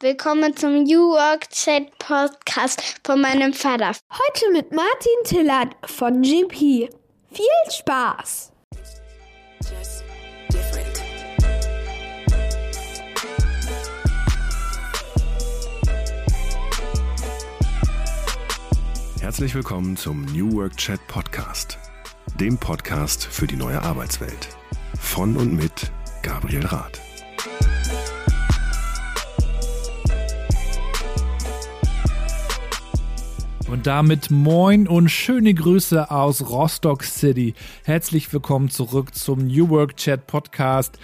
Willkommen zum New Work Chat Podcast von meinem Vater. Heute mit Martin Tillert von GP. Viel Spaß! Herzlich willkommen zum New Work Chat Podcast, dem Podcast für die neue Arbeitswelt. Von und mit Gabriel Rath. Und damit moin und schöne Grüße aus Rostock City. Herzlich willkommen zurück zum New Work Chat Podcast,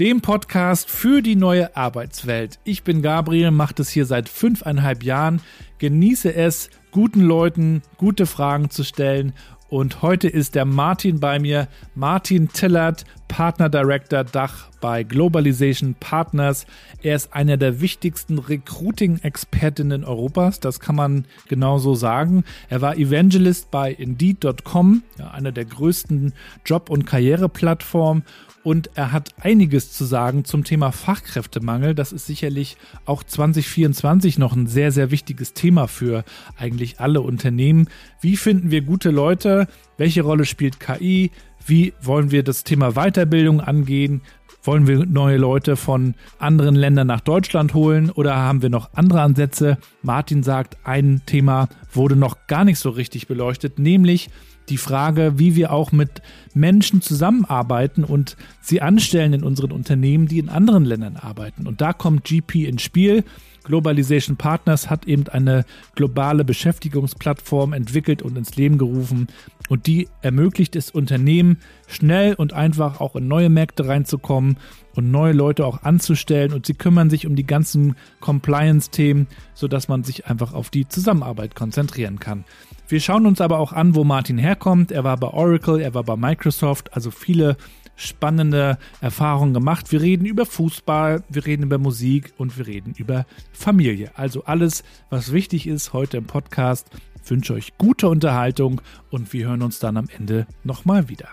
dem Podcast für die neue Arbeitswelt. Ich bin Gabriel, mache das hier seit fünfeinhalb Jahren, genieße es, guten Leuten gute Fragen zu stellen und heute ist der Martin bei mir. Martin Tillert, Partner Director Dach bei Globalization Partners. Er ist einer der wichtigsten Recruiting-Expertinnen Europas. Das kann man genauso sagen. Er war Evangelist bei Indeed.com, einer der größten Job- und Karriereplattformen und er hat einiges zu sagen zum Thema Fachkräftemangel. Das ist sicherlich auch 2024 noch ein sehr, sehr wichtiges Thema für eigentlich alle Unternehmen. Wie finden wir gute Leute? Welche Rolle spielt KI? Wie wollen wir das Thema Weiterbildung angehen? Wollen wir neue Leute von anderen Ländern nach Deutschland holen oder haben wir noch andere Ansätze? Martin sagt, ein Thema wurde noch gar nicht so richtig beleuchtet, nämlich die Frage, wie wir auch mit Menschen zusammenarbeiten und sie anstellen in unseren Unternehmen, die in anderen Ländern arbeiten. Und da kommt GP ins Spiel. Globalization Partners hat eben eine globale Beschäftigungsplattform entwickelt und ins Leben gerufen. Und die ermöglicht es Unternehmen, schnell und einfach auch in neue Märkte reinzukommen und neue Leute auch anzustellen. Und sie kümmern sich um die ganzen Compliance-Themen, sodass man sich einfach auf die Zusammenarbeit konzentrieren kann. Wir schauen uns aber auch an, wo Martin herkommt. Er war bei Oracle, er war bei Microsoft, also viele spannende Erfahrungen gemacht. Wir reden über Fußball, wir reden über Musik und wir reden über Familie. Also alles, was wichtig ist heute im Podcast. Ich wünsche euch gute Unterhaltung und wir hören uns dann am Ende nochmal wieder.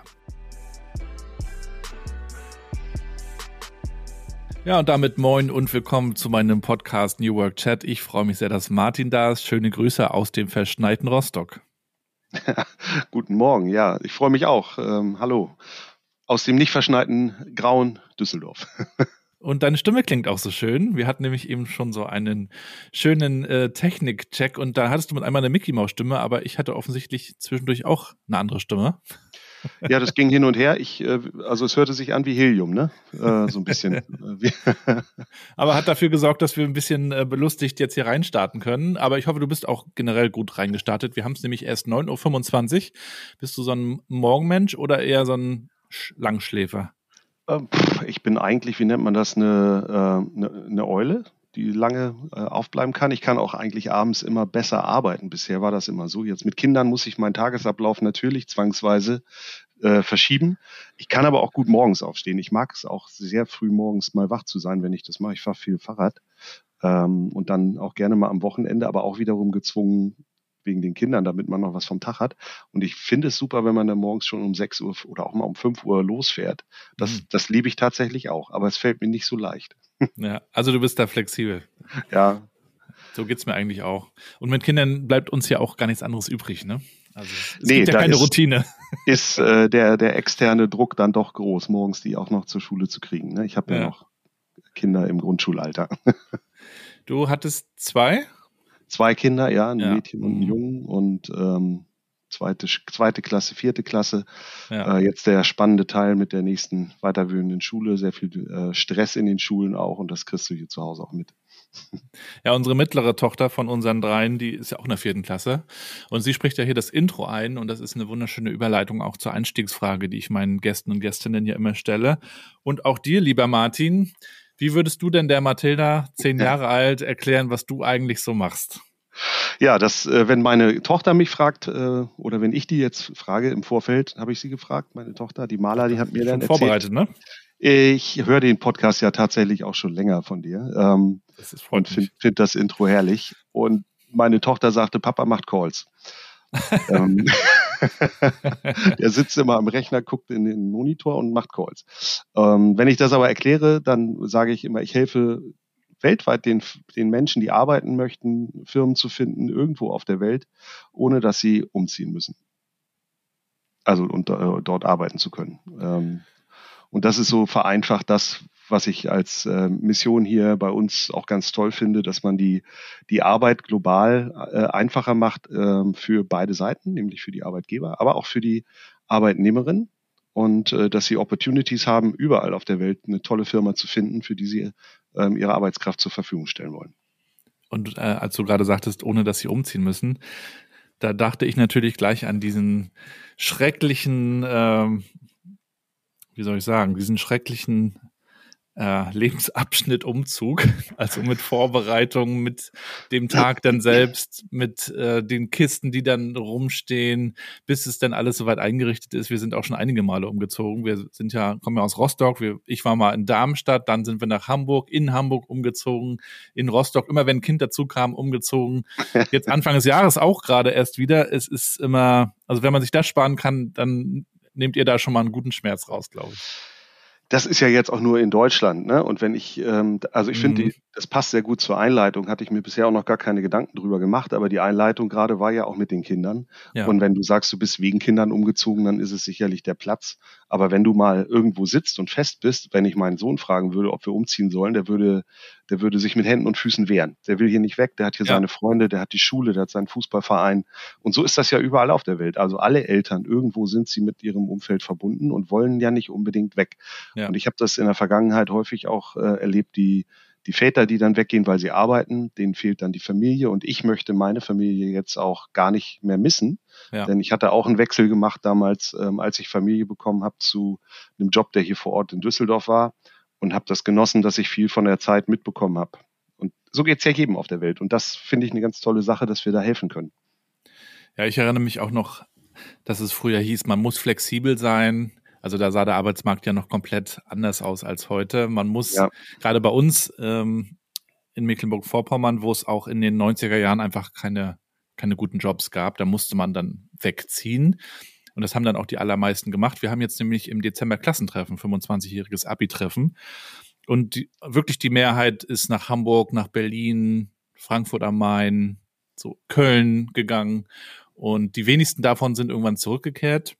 Ja, und damit moin und willkommen zu meinem Podcast New Work Chat. Ich freue mich sehr, dass Martin da ist. Schöne Grüße aus dem verschneiten Rostock. Guten Morgen, ja, ich freue mich auch. Ähm, hallo aus dem nicht verschneiten grauen Düsseldorf. Und deine Stimme klingt auch so schön. Wir hatten nämlich eben schon so einen schönen äh, Technik-Check und da hattest du mit einmal eine Mickey-Maus-Stimme, aber ich hatte offensichtlich zwischendurch auch eine andere Stimme. Ja, das ging hin und her. Ich, äh, also es hörte sich an wie Helium, ne? Äh, so ein bisschen. Aber hat dafür gesorgt, dass wir ein bisschen äh, belustigt jetzt hier reinstarten können. Aber ich hoffe, du bist auch generell gut reingestartet. Wir haben es nämlich erst 9.25 Uhr. Bist du so ein Morgenmensch oder eher so ein Langschläfer? Ähm, ich bin eigentlich, wie nennt man das, eine, eine, eine Eule die lange äh, aufbleiben kann. Ich kann auch eigentlich abends immer besser arbeiten. Bisher war das immer so. Jetzt mit Kindern muss ich meinen Tagesablauf natürlich zwangsweise äh, verschieben. Ich kann aber auch gut morgens aufstehen. Ich mag es auch sehr früh morgens mal wach zu sein, wenn ich das mache. Ich fahre viel Fahrrad ähm, und dann auch gerne mal am Wochenende, aber auch wiederum gezwungen, wegen den Kindern, damit man noch was vom Tag hat. Und ich finde es super, wenn man dann morgens schon um 6 Uhr oder auch mal um 5 Uhr losfährt. Das, mhm. das liebe ich tatsächlich auch, aber es fällt mir nicht so leicht. Ja, also du bist da flexibel. Ja. So geht es mir eigentlich auch. Und mit Kindern bleibt uns ja auch gar nichts anderes übrig, ne? Also es nee, gibt ja keine ist, Routine. Ist äh, der, der externe Druck dann doch groß, morgens die auch noch zur Schule zu kriegen. Ne? Ich habe ja. ja noch Kinder im Grundschulalter. Du hattest zwei? Zwei Kinder, ja, ein ja. Mädchen und ein mhm. Jungen und ähm, zweite, zweite Klasse, vierte Klasse. Ja. Äh, jetzt der spannende Teil mit der nächsten weiterführenden Schule, sehr viel äh, Stress in den Schulen auch und das kriegst du hier zu Hause auch mit. Ja, unsere mittlere Tochter von unseren dreien, die ist ja auch in der vierten Klasse. Und sie spricht ja hier das Intro ein. Und das ist eine wunderschöne Überleitung auch zur Einstiegsfrage, die ich meinen Gästen und Gästinnen ja immer stelle. Und auch dir, lieber Martin, wie würdest du denn der Mathilda, zehn Jahre alt, erklären, was du eigentlich so machst? Ja, das, äh, wenn meine Tochter mich fragt, äh, oder wenn ich die jetzt frage im Vorfeld, habe ich sie gefragt, meine Tochter, die Maler, die hat mir dann erzählt. vorbereitet, ne? Ich höre den Podcast ja tatsächlich auch schon länger von dir. Ähm, das ist und finde find das Intro herrlich. Und meine Tochter sagte, Papa macht Calls. ähm, der sitzt immer am Rechner, guckt in den Monitor und macht Calls. Ähm, wenn ich das aber erkläre, dann sage ich immer, ich helfe weltweit den, den Menschen, die arbeiten möchten, Firmen zu finden, irgendwo auf der Welt, ohne dass sie umziehen müssen. Also und äh, dort arbeiten zu können. Ähm, und das ist so vereinfacht das, was ich als äh, Mission hier bei uns auch ganz toll finde, dass man die, die Arbeit global äh, einfacher macht äh, für beide Seiten, nämlich für die Arbeitgeber, aber auch für die Arbeitnehmerin und äh, dass sie Opportunities haben, überall auf der Welt eine tolle Firma zu finden, für die sie ähm, ihre Arbeitskraft zur Verfügung stellen wollen. Und äh, als du gerade sagtest, ohne dass sie umziehen müssen, da dachte ich natürlich gleich an diesen schrecklichen, ähm, wie soll ich sagen, diesen schrecklichen äh, Lebensabschnitt Umzug, also mit Vorbereitungen, mit dem Tag dann selbst, mit äh, den Kisten, die dann rumstehen, bis es dann alles soweit eingerichtet ist. Wir sind auch schon einige Male umgezogen. Wir sind ja, kommen ja aus Rostock. Wir, ich war mal in Darmstadt, dann sind wir nach Hamburg, in Hamburg umgezogen, in Rostock, immer wenn ein Kind dazu kam, umgezogen. Jetzt Anfang des Jahres auch gerade erst wieder. Es ist immer, also wenn man sich das sparen kann, dann nehmt ihr da schon mal einen guten Schmerz raus, glaube ich das ist ja jetzt auch nur in Deutschland, ne? Und wenn ich, ähm, also ich mhm. finde, das passt sehr gut zur Einleitung, hatte ich mir bisher auch noch gar keine Gedanken drüber gemacht, aber die Einleitung gerade war ja auch mit den Kindern. Ja. Und wenn du sagst, du bist wegen Kindern umgezogen, dann ist es sicherlich der Platz. Aber wenn du mal irgendwo sitzt und fest bist, wenn ich meinen Sohn fragen würde, ob wir umziehen sollen, der würde, der würde sich mit Händen und Füßen wehren. Der will hier nicht weg, der hat hier ja. seine Freunde, der hat die Schule, der hat seinen Fußballverein. Und so ist das ja überall auf der Welt. Also alle Eltern, irgendwo sind sie mit ihrem Umfeld verbunden und wollen ja nicht unbedingt weg. Ja. Und ich habe das in der Vergangenheit häufig auch äh, erlebt, die die Väter, die dann weggehen, weil sie arbeiten, denen fehlt dann die Familie und ich möchte meine Familie jetzt auch gar nicht mehr missen, ja. denn ich hatte auch einen Wechsel gemacht damals, ähm, als ich Familie bekommen habe zu einem Job, der hier vor Ort in Düsseldorf war und habe das genossen, dass ich viel von der Zeit mitbekommen habe. Und so geht es ja jedem auf der Welt und das finde ich eine ganz tolle Sache, dass wir da helfen können. Ja, ich erinnere mich auch noch, dass es früher hieß, man muss flexibel sein, also da sah der Arbeitsmarkt ja noch komplett anders aus als heute. Man muss ja. gerade bei uns ähm, in Mecklenburg-Vorpommern, wo es auch in den 90er Jahren einfach keine, keine guten Jobs gab, da musste man dann wegziehen. Und das haben dann auch die allermeisten gemacht. Wir haben jetzt nämlich im Dezember Klassentreffen, 25-jähriges Abi-Treffen. Und die, wirklich die Mehrheit ist nach Hamburg, nach Berlin, Frankfurt am Main, so Köln gegangen. Und die wenigsten davon sind irgendwann zurückgekehrt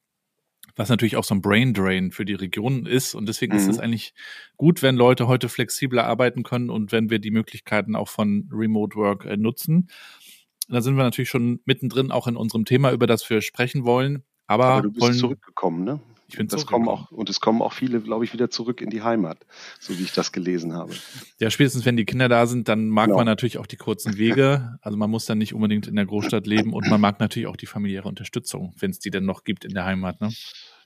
was natürlich auch so ein Brain Drain für die Region ist. Und deswegen mhm. ist es eigentlich gut, wenn Leute heute flexibler arbeiten können und wenn wir die Möglichkeiten auch von Remote Work äh, nutzen. Da sind wir natürlich schon mittendrin auch in unserem Thema, über das wir sprechen wollen. Aber, Aber du bist wollen, zurückgekommen, ne? Ich bin das kommen auch und es kommen auch viele, glaube ich, wieder zurück in die Heimat, so wie ich das gelesen habe. Ja, spätestens wenn die Kinder da sind, dann mag genau. man natürlich auch die kurzen Wege. Also man muss dann nicht unbedingt in der Großstadt leben und man mag natürlich auch die familiäre Unterstützung, wenn es die denn noch gibt in der Heimat. Ne?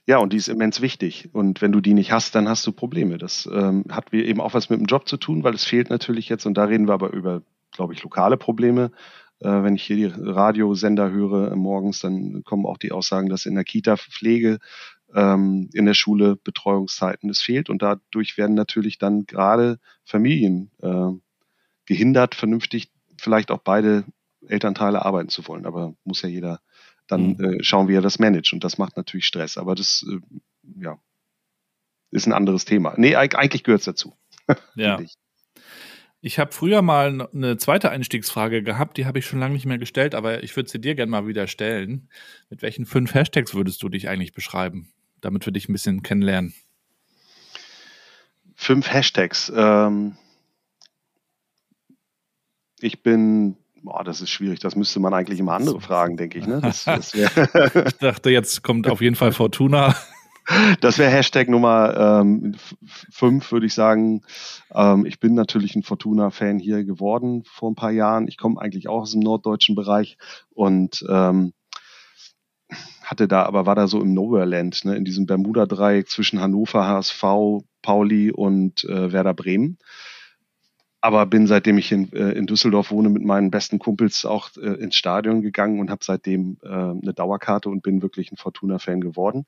Ja, und die ist immens wichtig. Und wenn du die nicht hast, dann hast du Probleme. Das ähm, hat eben auch was mit dem Job zu tun, weil es fehlt natürlich jetzt, und da reden wir aber über, glaube ich, lokale Probleme. Äh, wenn ich hier die Radiosender höre äh, morgens, dann kommen auch die Aussagen, dass in der Kita Pflege ähm, in der Schule Betreuungszeiten es fehlt und dadurch werden natürlich dann gerade Familien äh, gehindert, vernünftig vielleicht auch beide Elternteile arbeiten zu wollen. Aber muss ja jeder dann mhm. äh, schauen, wie er das managt und das macht natürlich Stress. Aber das äh, ja ist ein anderes Thema. Nee, eigentlich gehört es dazu. ja. Ich, habe früher mal eine zweite Einstiegsfrage gehabt, die habe ich schon lange nicht mehr gestellt, aber ich würde sie dir gerne mal wieder stellen. Mit welchen fünf Hashtags würdest du dich eigentlich beschreiben? damit wir dich ein bisschen kennenlernen? Fünf Hashtags. Ähm, ich bin, boah, das ist schwierig. Das müsste man eigentlich immer andere fragen, denke ich. Ne? Das, das ich dachte, jetzt kommt auf jeden Fall Fortuna. Das wäre Hashtag Nummer ähm, fünf, würde ich sagen. Ähm, ich bin natürlich ein Fortuna-Fan hier geworden vor ein paar Jahren. Ich komme eigentlich auch aus dem norddeutschen Bereich und ähm, hatte da, aber war da so im Nowhere-Land, ne, in diesem Bermuda-Dreieck zwischen Hannover, HSV, Pauli und äh, Werder Bremen aber bin seitdem ich in, äh, in Düsseldorf wohne mit meinen besten Kumpels auch äh, ins Stadion gegangen und habe seitdem äh, eine Dauerkarte und bin wirklich ein Fortuna-Fan geworden.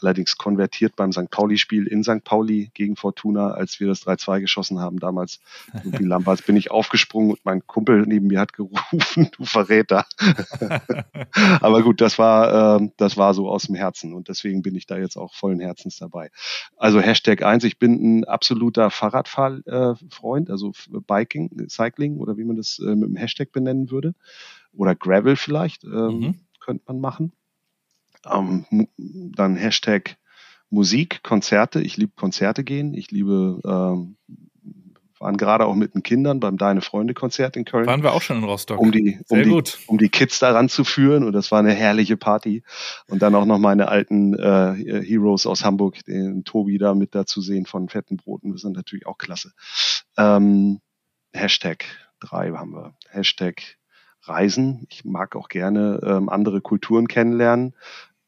Allerdings konvertiert beim St. Pauli-Spiel in St. Pauli gegen Fortuna, als wir das 3-2 geschossen haben damals. Wie Lamberts bin ich aufgesprungen und mein Kumpel neben mir hat gerufen, du Verräter. aber gut, das war, äh, das war so aus dem Herzen und deswegen bin ich da jetzt auch vollen Herzens dabei. Also Hashtag eins, ich bin ein absoluter Fahrradfahrfreund, also Biking, Cycling oder wie man das äh, mit dem Hashtag benennen würde. Oder Gravel vielleicht, ähm, mhm. könnte man machen. Ähm, dann Hashtag Musik, Konzerte. Ich liebe Konzerte gehen. Ich liebe ähm, waren gerade auch mit den Kindern beim Deine Freunde Konzert in Köln. Waren wir auch schon in Rostock. Um die, um Sehr die, gut. um die Kids daran zu führen und das war eine herrliche Party. Und dann auch noch meine alten äh, Heroes aus Hamburg, den Tobi da mit dazu sehen von Fetten Broten. Das sind natürlich auch klasse. Ähm, Hashtag drei haben wir. Hashtag Reisen. Ich mag auch gerne ähm, andere Kulturen kennenlernen.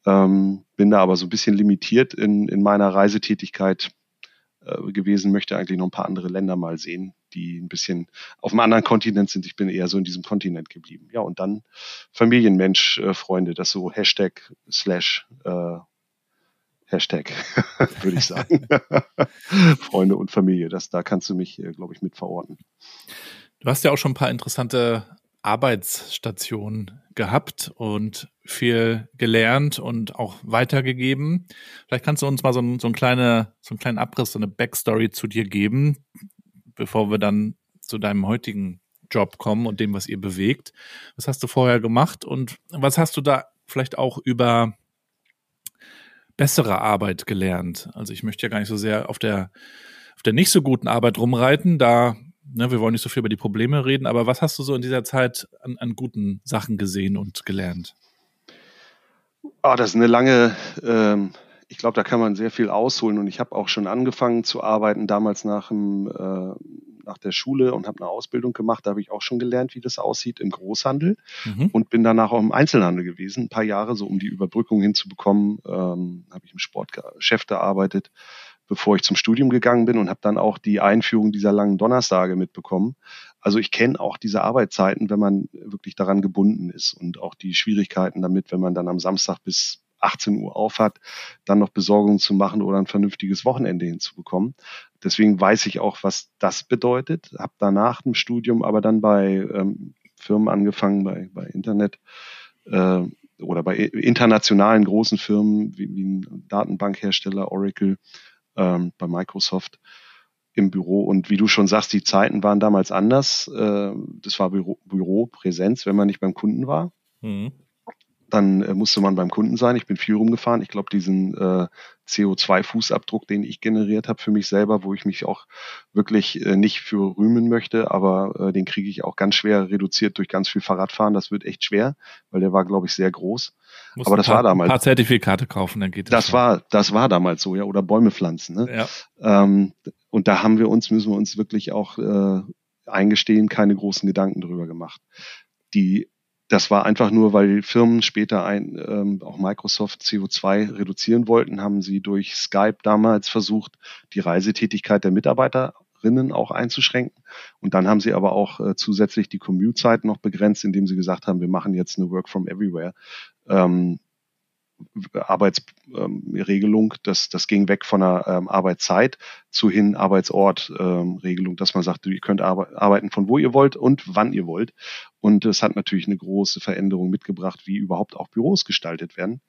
Ähm, bin da aber so ein bisschen limitiert in, in meiner Reisetätigkeit äh, gewesen, möchte eigentlich noch ein paar andere Länder mal sehen, die ein bisschen auf einem anderen Kontinent sind. Ich bin eher so in diesem Kontinent geblieben. Ja, und dann Familienmensch, äh, Freunde, das so Hashtag slash äh, Hashtag, würde ich sagen. Freunde und Familie, das, da kannst du mich, äh, glaube ich, mit verorten. Du hast ja auch schon ein paar interessante Arbeitsstation gehabt und viel gelernt und auch weitergegeben. Vielleicht kannst du uns mal so, so, ein kleine, so einen kleinen Abriss, so eine Backstory zu dir geben, bevor wir dann zu deinem heutigen Job kommen und dem, was ihr bewegt. Was hast du vorher gemacht und was hast du da vielleicht auch über bessere Arbeit gelernt? Also ich möchte ja gar nicht so sehr auf der auf der nicht so guten Arbeit rumreiten. Da ne, wir wollen nicht so viel über die Probleme reden, aber was hast du so in dieser Zeit an, an guten Sachen gesehen und gelernt? Oh, das ist eine lange, ähm, ich glaube, da kann man sehr viel ausholen und ich habe auch schon angefangen zu arbeiten, damals nach, dem, äh, nach der Schule und habe eine Ausbildung gemacht. Da habe ich auch schon gelernt, wie das aussieht im Großhandel mhm. und bin danach auch im Einzelhandel gewesen, ein paar Jahre, so um die Überbrückung hinzubekommen, ähm, habe ich im Sportgeschäft gearbeitet bevor ich zum Studium gegangen bin und habe dann auch die Einführung dieser langen Donnerstage mitbekommen. Also ich kenne auch diese Arbeitszeiten, wenn man wirklich daran gebunden ist und auch die Schwierigkeiten damit, wenn man dann am Samstag bis 18 Uhr auf hat, dann noch Besorgungen zu machen oder ein vernünftiges Wochenende hinzubekommen. Deswegen weiß ich auch, was das bedeutet. Habe danach im Studium aber dann bei ähm, Firmen angefangen, bei, bei Internet äh, oder bei internationalen großen Firmen wie, wie ein Datenbankhersteller Oracle ähm, bei Microsoft im Büro. Und wie du schon sagst, die Zeiten waren damals anders. Äh, das war Büro, Büropräsenz, wenn man nicht beim Kunden war. Mhm dann äh, musste man beim Kunden sein. Ich bin viel rumgefahren. Ich glaube, diesen äh, CO2-Fußabdruck, den ich generiert habe für mich selber, wo ich mich auch wirklich äh, nicht für rühmen möchte, aber äh, den kriege ich auch ganz schwer reduziert durch ganz viel Fahrradfahren. Das wird echt schwer, weil der war, glaube ich, sehr groß. Musst aber das paar, war damals. Ein paar Zertifikate kaufen, dann geht das. Das war, das war damals so, ja, oder Bäume pflanzen. Ne? Ja. Ähm, und da haben wir uns, müssen wir uns wirklich auch äh, eingestehen, keine großen Gedanken drüber gemacht. Die das war einfach nur, weil Firmen später ein, ähm, auch Microsoft CO2 reduzieren wollten, haben sie durch Skype damals versucht, die Reisetätigkeit der Mitarbeiterinnen auch einzuschränken. Und dann haben sie aber auch äh, zusätzlich die Commute-Zeit noch begrenzt, indem sie gesagt haben, wir machen jetzt eine Work from Everywhere. Ähm, Arbeitsregelung. Ähm, das, das ging weg von einer ähm, Arbeitszeit zu hin Arbeitsort-Regelung, ähm, dass man sagt, ihr könnt arbeiten von wo ihr wollt und wann ihr wollt. Und es hat natürlich eine große Veränderung mitgebracht, wie überhaupt auch Büros gestaltet werden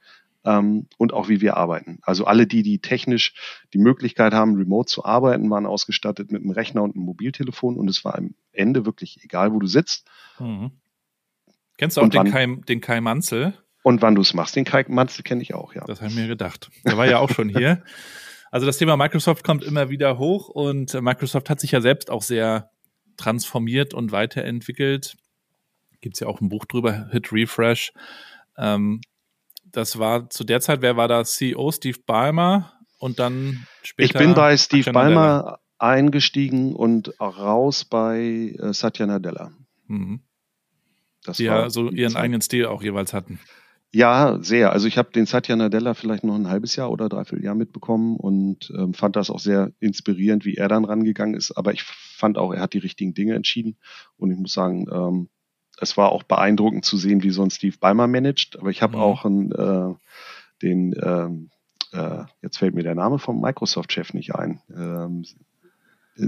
ähm, und auch wie wir arbeiten. Also alle die, die technisch die Möglichkeit haben, remote zu arbeiten, waren ausgestattet mit einem Rechner und einem Mobiltelefon und es war am Ende wirklich egal, wo du sitzt. Mhm. Kennst du auch den Kai, den Kai Manzel? Und wann du es machst. Den Kai Manzel kenne ich auch, ja. Das habe ich mir gedacht. Der war ja auch schon hier. Also das Thema Microsoft kommt immer wieder hoch und Microsoft hat sich ja selbst auch sehr transformiert und weiterentwickelt. Gibt es ja auch ein Buch drüber, Hit Refresh. Ähm, das war zu der Zeit, wer war da CEO? Steve Ballmer und dann später. Ich bin bei Steve Ballmer eingestiegen und raus bei äh, Satya Nadella. Mhm. Die ja so ihren Zeit. eigenen Stil auch jeweils hatten. Ja, sehr. Also ich habe den Satya Nadella vielleicht noch ein halbes Jahr oder dreiviertel Jahr mitbekommen und ähm, fand das auch sehr inspirierend, wie er dann rangegangen ist. Aber ich fand auch, er hat die richtigen Dinge entschieden. Und ich muss sagen, ähm, es war auch beeindruckend zu sehen, wie so ein Steve Ballmer managt. Aber ich habe mhm. auch einen, äh, den, ähm, äh, jetzt fällt mir der Name vom Microsoft-Chef nicht ein. Ähm,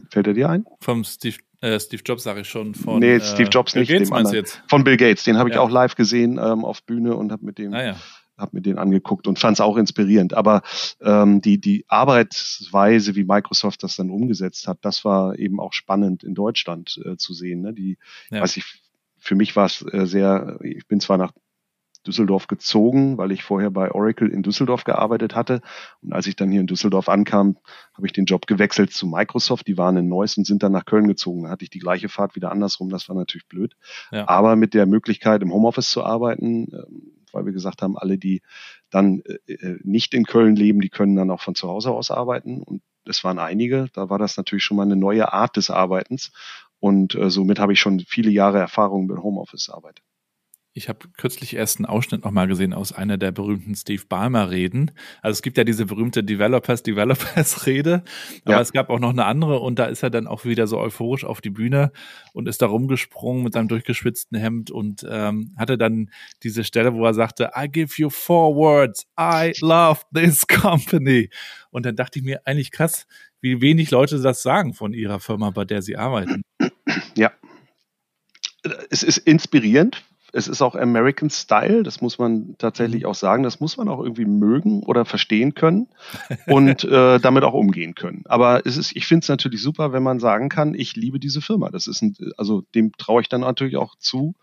fällt er dir ein? Vom Steve äh, Steve Jobs sage ich schon von. Nee, Steve äh, Jobs nicht. Bill Gates meinst jetzt? Von Bill Gates. Den habe ich ja. auch live gesehen ähm, auf Bühne und habe mit dem ah, ja. habe mir den angeguckt und fand es auch inspirierend. Aber ähm, die, die Arbeitsweise, wie Microsoft das dann umgesetzt hat, das war eben auch spannend in Deutschland äh, zu sehen. Ne? Die, ja. weiß ich, für mich war es äh, sehr, ich bin zwar nach Düsseldorf gezogen, weil ich vorher bei Oracle in Düsseldorf gearbeitet hatte. Und als ich dann hier in Düsseldorf ankam, habe ich den Job gewechselt zu Microsoft. Die waren in Neuss und sind dann nach Köln gezogen. Da hatte ich die gleiche Fahrt wieder andersrum. Das war natürlich blöd. Ja. Aber mit der Möglichkeit, im Homeoffice zu arbeiten, ähm, weil wir gesagt haben, alle, die dann äh, äh, nicht in Köln leben, die können dann auch von zu Hause aus arbeiten. Und es waren einige. Da war das natürlich schon mal eine neue Art des Arbeitens. Und äh, somit habe ich schon viele Jahre Erfahrung mit Homeoffice-Arbeit. Ich habe kürzlich erst einen Ausschnitt nochmal gesehen aus einer der berühmten Steve Ballmer Reden. Also es gibt ja diese berühmte Developers, Developers Rede, aber ja. es gab auch noch eine andere und da ist er dann auch wieder so euphorisch auf die Bühne und ist da rumgesprungen mit seinem durchgeschwitzten Hemd und ähm, hatte dann diese Stelle, wo er sagte, I give you four words, I love this company. Und dann dachte ich mir eigentlich krass, wie wenig Leute das sagen von ihrer Firma, bei der sie arbeiten. Ja, es ist inspirierend, es ist auch American Style, das muss man tatsächlich mhm. auch sagen. Das muss man auch irgendwie mögen oder verstehen können und äh, damit auch umgehen können. Aber es ist, ich finde es natürlich super, wenn man sagen kann, ich liebe diese Firma. Das ist ein, also dem traue ich dann natürlich auch zu,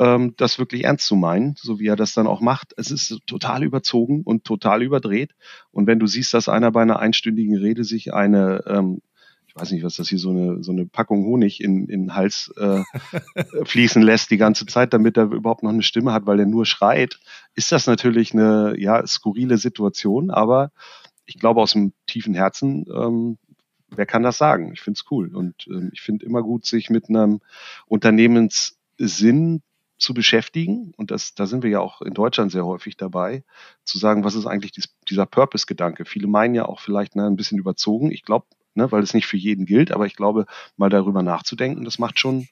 ähm, das wirklich ernst zu meinen, so wie er das dann auch macht. Es ist total überzogen und total überdreht. Und wenn du siehst, dass einer bei einer einstündigen Rede sich eine ähm, ich weiß nicht, was das hier so eine, so eine Packung Honig in, in den Hals äh, fließen lässt die ganze Zeit, damit er überhaupt noch eine Stimme hat, weil er nur schreit, ist das natürlich eine ja, skurrile Situation, aber ich glaube aus dem tiefen Herzen, ähm, wer kann das sagen? Ich finde es cool und ähm, ich finde immer gut, sich mit einem Unternehmenssinn zu beschäftigen. Und das, da sind wir ja auch in Deutschland sehr häufig dabei, zu sagen, was ist eigentlich dies, dieser Purpose-Gedanke? Viele meinen ja auch vielleicht na, ein bisschen überzogen. Ich glaube, ne, weil es nicht für jeden gilt. Aber ich glaube, mal darüber nachzudenken, das macht schon,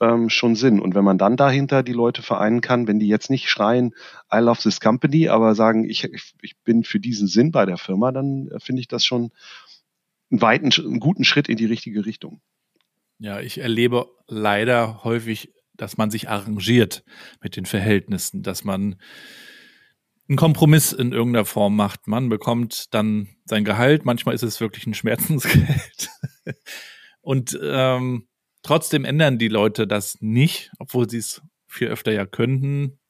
ähm, schon Sinn. Und wenn man dann dahinter die Leute vereinen kann, wenn die jetzt nicht schreien, I love this company, aber sagen, ich, ich, bin für diesen Sinn bei der Firma, dann äh, finde ich das schon einen weiten, einen guten Schritt in die richtige Richtung. Ja, ich erlebe leider häufig, dass man sich arrangiert mit den Verhältnissen, dass man einen Kompromiss in irgendeiner Form macht. Man bekommt dann sein Gehalt, manchmal ist es wirklich ein Schmerzensgeld. Und ähm, trotzdem ändern die Leute das nicht, obwohl sie es viel öfter ja könnten.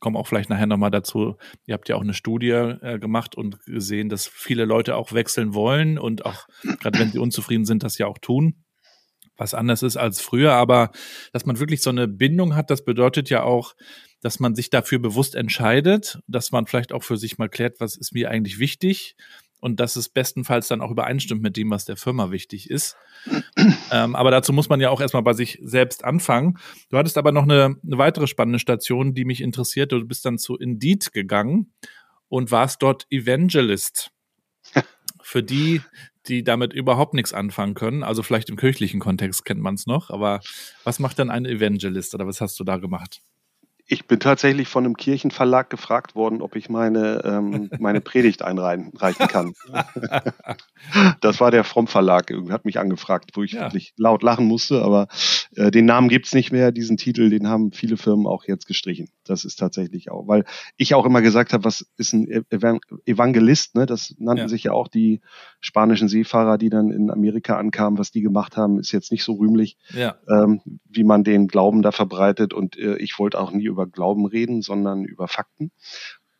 Kommen auch vielleicht nachher nochmal dazu. Ihr habt ja auch eine Studie äh, gemacht und gesehen, dass viele Leute auch wechseln wollen und auch, gerade wenn sie unzufrieden sind, das ja auch tun was anders ist als früher, aber dass man wirklich so eine Bindung hat, das bedeutet ja auch, dass man sich dafür bewusst entscheidet, dass man vielleicht auch für sich mal klärt, was ist mir eigentlich wichtig und dass es bestenfalls dann auch übereinstimmt mit dem, was der Firma wichtig ist. ähm, aber dazu muss man ja auch erstmal bei sich selbst anfangen. Du hattest aber noch eine, eine weitere spannende Station, die mich interessiert. Du bist dann zu Indeed gegangen und warst dort Evangelist. Für die, die damit überhaupt nichts anfangen können, also vielleicht im kirchlichen Kontext kennt man es noch, aber was macht dann ein Evangelist oder was hast du da gemacht? Ich bin tatsächlich von einem Kirchenverlag gefragt worden, ob ich meine, ähm, meine Predigt einreichen kann. das war der Fromm Verlag, hat mich angefragt, wo ich ja. wirklich laut lachen musste, aber äh, den Namen gibt's nicht mehr, diesen Titel, den haben viele Firmen auch jetzt gestrichen. Das ist tatsächlich auch, weil ich auch immer gesagt habe, was ist ein Evangelist, ne? Das nannten ja. sich ja auch die spanischen Seefahrer, die dann in Amerika ankamen, was die gemacht haben, ist jetzt nicht so rühmlich, ja. ähm, wie man den Glauben da verbreitet. Und äh, ich wollte auch nie über Glauben reden, sondern über Fakten.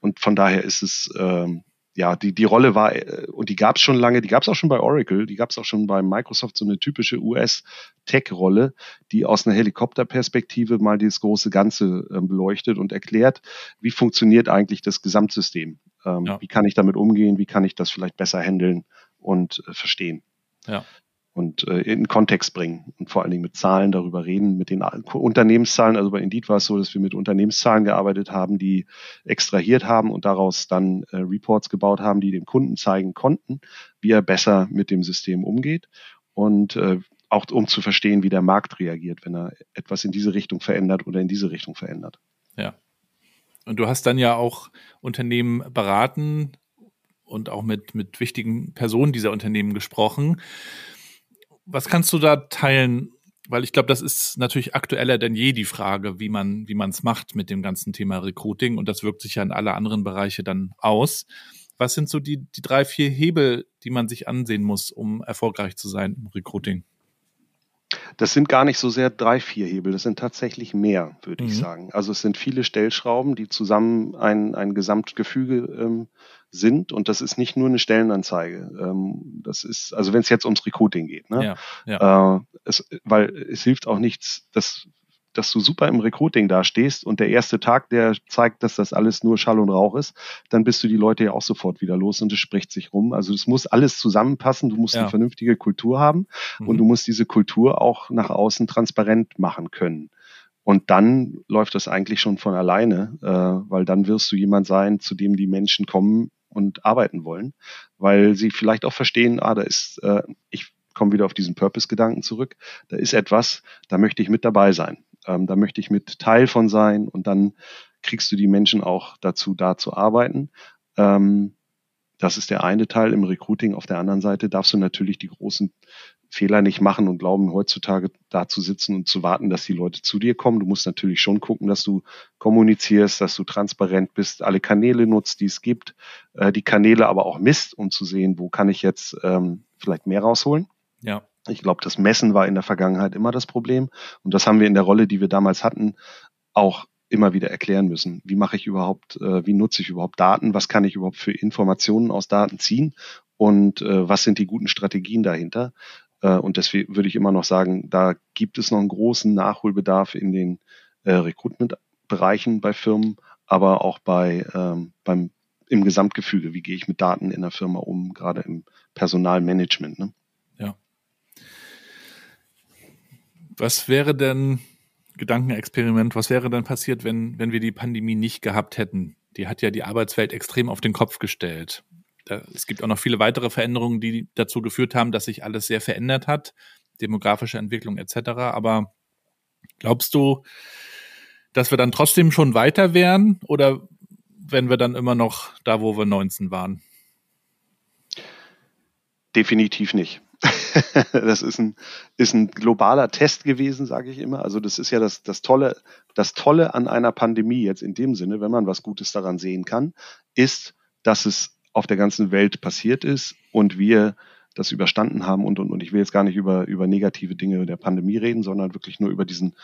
Und von daher ist es, ähm, ja, die, die Rolle war, äh, und die gab es schon lange, die gab es auch schon bei Oracle, die gab es auch schon bei Microsoft, so eine typische US-Tech-Rolle, die aus einer Helikopterperspektive mal dieses große Ganze äh, beleuchtet und erklärt, wie funktioniert eigentlich das Gesamtsystem. Ähm, ja. Wie kann ich damit umgehen, wie kann ich das vielleicht besser handeln und äh, verstehen. Ja und äh, in Kontext bringen und vor allen Dingen mit Zahlen darüber reden, mit den Unternehmenszahlen. Also bei Indeed war es so, dass wir mit Unternehmenszahlen gearbeitet haben, die extrahiert haben und daraus dann äh, Reports gebaut haben, die dem Kunden zeigen konnten, wie er besser mit dem System umgeht und äh, auch um zu verstehen, wie der Markt reagiert, wenn er etwas in diese Richtung verändert oder in diese Richtung verändert. Ja. Und du hast dann ja auch Unternehmen beraten und auch mit, mit wichtigen Personen dieser Unternehmen gesprochen. Was kannst du da teilen? weil ich glaube, das ist natürlich aktueller denn je die Frage, wie man wie man es macht mit dem ganzen Thema Recruiting und das wirkt sich ja in alle anderen Bereiche dann aus. Was sind so die, die drei, vier Hebel, die man sich ansehen muss, um erfolgreich zu sein im Recruiting? Das sind gar nicht so sehr drei, vier Hebel, das sind tatsächlich mehr, würde mhm. ich sagen. Also es sind viele Stellschrauben, die zusammen ein, ein Gesamtgefüge ähm, sind und das ist nicht nur eine Stellenanzeige. Ähm, das ist, also wenn es jetzt ums Recruiting geht, ne? Ja, ja. Äh, es, weil es hilft auch nichts, das dass du super im Recruiting dastehst und der erste Tag, der zeigt, dass das alles nur Schall und Rauch ist, dann bist du die Leute ja auch sofort wieder los und es spricht sich rum. Also es muss alles zusammenpassen, du musst ja. eine vernünftige Kultur haben mhm. und du musst diese Kultur auch nach außen transparent machen können. Und dann läuft das eigentlich schon von alleine, äh, weil dann wirst du jemand sein, zu dem die Menschen kommen und arbeiten wollen, weil sie vielleicht auch verstehen, ah, da ist, äh, ich komme wieder auf diesen Purpose-Gedanken zurück, da ist etwas, da möchte ich mit dabei sein. Ähm, da möchte ich mit Teil von sein und dann kriegst du die Menschen auch dazu, da zu arbeiten. Ähm, das ist der eine Teil im Recruiting. Auf der anderen Seite darfst du natürlich die großen Fehler nicht machen und glauben, heutzutage da zu sitzen und zu warten, dass die Leute zu dir kommen. Du musst natürlich schon gucken, dass du kommunizierst, dass du transparent bist, alle Kanäle nutzt, die es gibt, äh, die Kanäle aber auch misst, um zu sehen, wo kann ich jetzt ähm, vielleicht mehr rausholen. Ja. Ich glaube, das Messen war in der Vergangenheit immer das Problem. Und das haben wir in der Rolle, die wir damals hatten, auch immer wieder erklären müssen. Wie mache ich überhaupt, äh, wie nutze ich überhaupt Daten? Was kann ich überhaupt für Informationen aus Daten ziehen? Und äh, was sind die guten Strategien dahinter? Äh, und deswegen würde ich immer noch sagen, da gibt es noch einen großen Nachholbedarf in den äh, Recruitment-Bereichen bei Firmen, aber auch bei ähm, beim im Gesamtgefüge. Wie gehe ich mit Daten in der Firma um, gerade im Personalmanagement? Ne? Was wäre denn, Gedankenexperiment, was wäre denn passiert, wenn, wenn wir die Pandemie nicht gehabt hätten? Die hat ja die Arbeitswelt extrem auf den Kopf gestellt. Da, es gibt auch noch viele weitere Veränderungen, die dazu geführt haben, dass sich alles sehr verändert hat, demografische Entwicklung etc. Aber glaubst du, dass wir dann trotzdem schon weiter wären oder wenn wir dann immer noch da, wo wir 19 waren? Definitiv nicht. das ist ein, ist ein globaler Test gewesen, sage ich immer. Also das ist ja das, das, Tolle, das Tolle an einer Pandemie jetzt in dem Sinne, wenn man was Gutes daran sehen kann, ist, dass es auf der ganzen Welt passiert ist und wir das überstanden haben und, und, und ich will jetzt gar nicht über, über negative Dinge der Pandemie reden, sondern wirklich nur über diesen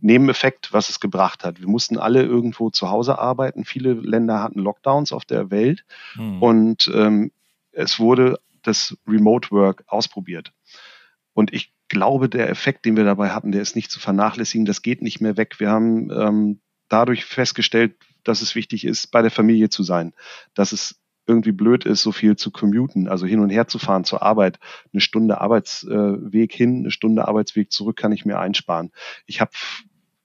Nebeneffekt, was es gebracht hat. Wir mussten alle irgendwo zu Hause arbeiten. Viele Länder hatten Lockdowns auf der Welt hm. und ähm, es wurde das Remote Work ausprobiert. Und ich glaube, der Effekt, den wir dabei hatten, der ist nicht zu vernachlässigen. Das geht nicht mehr weg. Wir haben ähm, dadurch festgestellt, dass es wichtig ist, bei der Familie zu sein, dass es irgendwie blöd ist, so viel zu commuten, also hin und her zu fahren zur Arbeit. Eine Stunde Arbeitsweg hin, eine Stunde Arbeitsweg zurück kann ich mir einsparen. Ich habe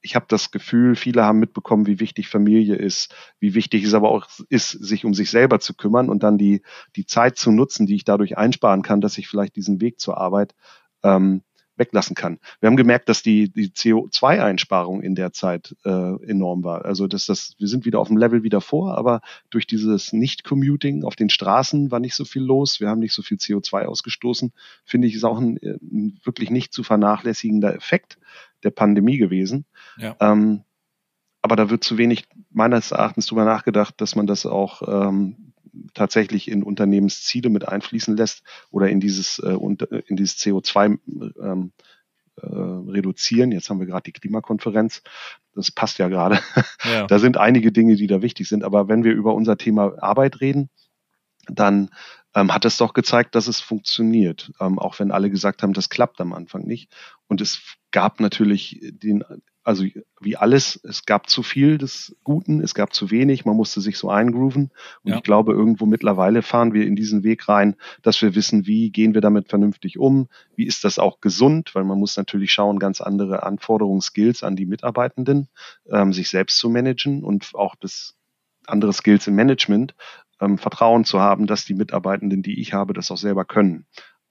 ich habe das Gefühl, viele haben mitbekommen, wie wichtig Familie ist, wie wichtig es aber auch ist, sich um sich selber zu kümmern und dann die, die Zeit zu nutzen, die ich dadurch einsparen kann, dass ich vielleicht diesen Weg zur Arbeit ähm, weglassen kann. Wir haben gemerkt, dass die, die CO2-Einsparung in der Zeit äh, enorm war. Also dass das, wir sind wieder auf dem Level wieder vor, aber durch dieses Nicht-Commuting auf den Straßen war nicht so viel los. Wir haben nicht so viel CO2 ausgestoßen. Finde ich, ist auch ein, ein wirklich nicht zu vernachlässigender Effekt der Pandemie gewesen. Ja. Ähm, aber da wird zu wenig meines Erachtens drüber nachgedacht, dass man das auch ähm, tatsächlich in Unternehmensziele mit einfließen lässt oder in dieses, äh, in dieses CO2 ähm, äh, reduzieren. Jetzt haben wir gerade die Klimakonferenz. Das passt ja gerade. Ja. Da sind einige Dinge, die da wichtig sind. Aber wenn wir über unser Thema Arbeit reden, dann ähm, hat es doch gezeigt, dass es funktioniert. Ähm, auch wenn alle gesagt haben, das klappt am Anfang nicht. Und es gab natürlich den, also wie alles, es gab zu viel des Guten, es gab zu wenig, man musste sich so eingrooven. Und ja. ich glaube, irgendwo mittlerweile fahren wir in diesen Weg rein, dass wir wissen, wie gehen wir damit vernünftig um, wie ist das auch gesund, weil man muss natürlich schauen, ganz andere Anforderungen, Skills an die Mitarbeitenden, ähm, sich selbst zu managen und auch das andere Skills im Management, ähm, Vertrauen zu haben, dass die Mitarbeitenden, die ich habe, das auch selber können.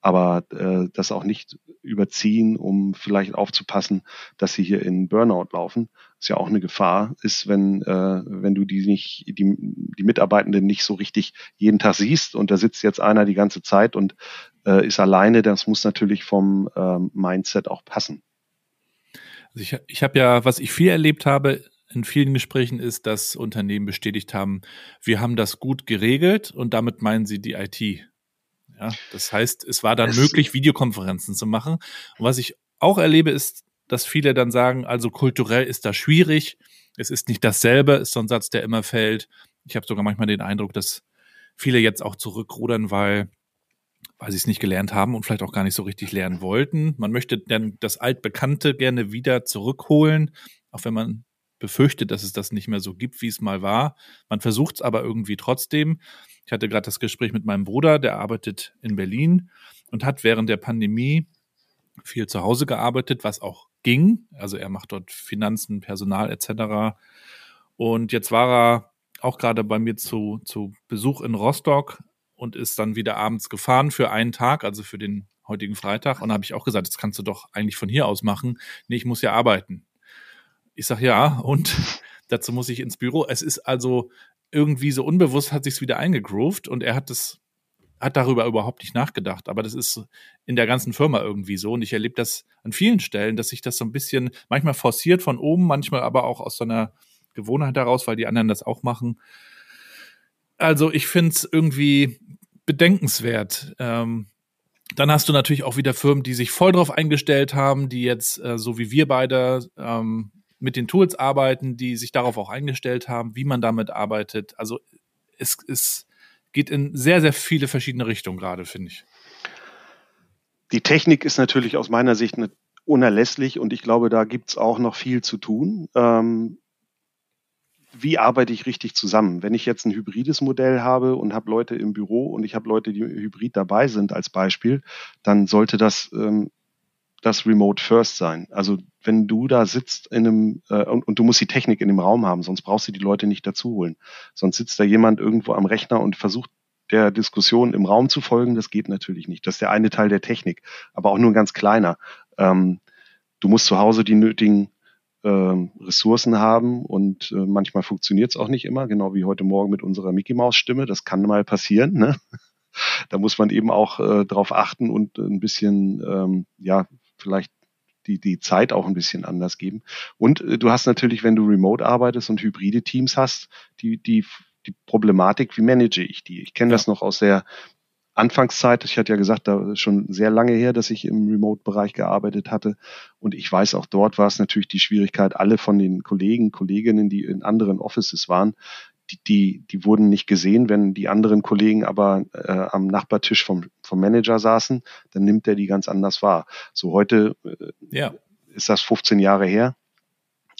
Aber äh, das auch nicht überziehen, um vielleicht aufzupassen, dass sie hier in Burnout laufen, ist ja auch eine Gefahr, ist, wenn, äh, wenn du die nicht, die, die Mitarbeitenden nicht so richtig jeden Tag siehst und da sitzt jetzt einer die ganze Zeit und äh, ist alleine, das muss natürlich vom ähm, Mindset auch passen. Also ich, ich habe ja, was ich viel erlebt habe in vielen Gesprächen ist, dass Unternehmen bestätigt haben, wir haben das gut geregelt und damit meinen sie die IT. Ja, das heißt, es war dann es möglich, Videokonferenzen zu machen. Und was ich auch erlebe, ist, dass viele dann sagen, also kulturell ist das schwierig. Es ist nicht dasselbe, ist so ein Satz, der immer fällt. Ich habe sogar manchmal den Eindruck, dass viele jetzt auch zurückrudern, weil weil sie es nicht gelernt haben und vielleicht auch gar nicht so richtig lernen wollten. Man möchte dann das Altbekannte gerne wieder zurückholen, auch wenn man befürchtet, dass es das nicht mehr so gibt, wie es mal war. Man versucht es aber irgendwie trotzdem. Ich hatte gerade das Gespräch mit meinem Bruder, der arbeitet in Berlin und hat während der Pandemie viel zu Hause gearbeitet, was auch ging. Also er macht dort Finanzen, Personal etc. Und jetzt war er auch gerade bei mir zu, zu Besuch in Rostock und ist dann wieder abends gefahren für einen Tag, also für den heutigen Freitag. Und da habe ich auch gesagt, das kannst du doch eigentlich von hier aus machen. Nee, ich muss ja arbeiten. Ich sage ja, und dazu muss ich ins Büro. Es ist also irgendwie so unbewusst hat sich's wieder eingegroovt und er hat das hat darüber überhaupt nicht nachgedacht. Aber das ist in der ganzen Firma irgendwie so. Und ich erlebe das an vielen Stellen, dass sich das so ein bisschen manchmal forciert von oben, manchmal aber auch aus so einer Gewohnheit heraus, weil die anderen das auch machen. Also ich finde es irgendwie bedenkenswert. Ähm, dann hast du natürlich auch wieder Firmen, die sich voll drauf eingestellt haben, die jetzt, äh, so wie wir beide, ähm, mit den Tools arbeiten, die sich darauf auch eingestellt haben, wie man damit arbeitet. Also es, es geht in sehr, sehr viele verschiedene Richtungen gerade, finde ich. Die Technik ist natürlich aus meiner Sicht unerlässlich und ich glaube, da gibt es auch noch viel zu tun. Ähm, wie arbeite ich richtig zusammen? Wenn ich jetzt ein hybrides Modell habe und habe Leute im Büro und ich habe Leute, die hybrid dabei sind als Beispiel, dann sollte das ähm, das Remote First sein. Also wenn du da sitzt in einem äh, und, und, du musst die Technik in dem Raum haben, sonst brauchst du die Leute nicht dazu holen. Sonst sitzt da jemand irgendwo am Rechner und versucht der Diskussion im Raum zu folgen. Das geht natürlich nicht. Das ist der eine Teil der Technik, aber auch nur ein ganz kleiner. Ähm, du musst zu Hause die nötigen ähm, Ressourcen haben und äh, manchmal funktioniert es auch nicht immer, genau wie heute Morgen mit unserer Mickey Maus Stimme. Das kann mal passieren. Ne? Da muss man eben auch äh, darauf achten und ein bisschen, ähm, ja, vielleicht die, die Zeit auch ein bisschen anders geben. Und äh, du hast natürlich, wenn du remote arbeitest und hybride Teams hast, die, die, die Problematik, wie manage ich die? Ich kenne ja. das noch aus der Anfangszeit, ich hatte ja gesagt, da ist schon sehr lange her, dass ich im Remote-Bereich gearbeitet hatte. Und ich weiß, auch dort war es natürlich die Schwierigkeit, alle von den Kollegen, Kolleginnen, die in anderen Offices waren, die, die, die wurden nicht gesehen. Wenn die anderen Kollegen aber äh, am Nachbartisch vom, vom Manager saßen, dann nimmt er die ganz anders wahr. So heute äh, ja. ist das 15 Jahre her.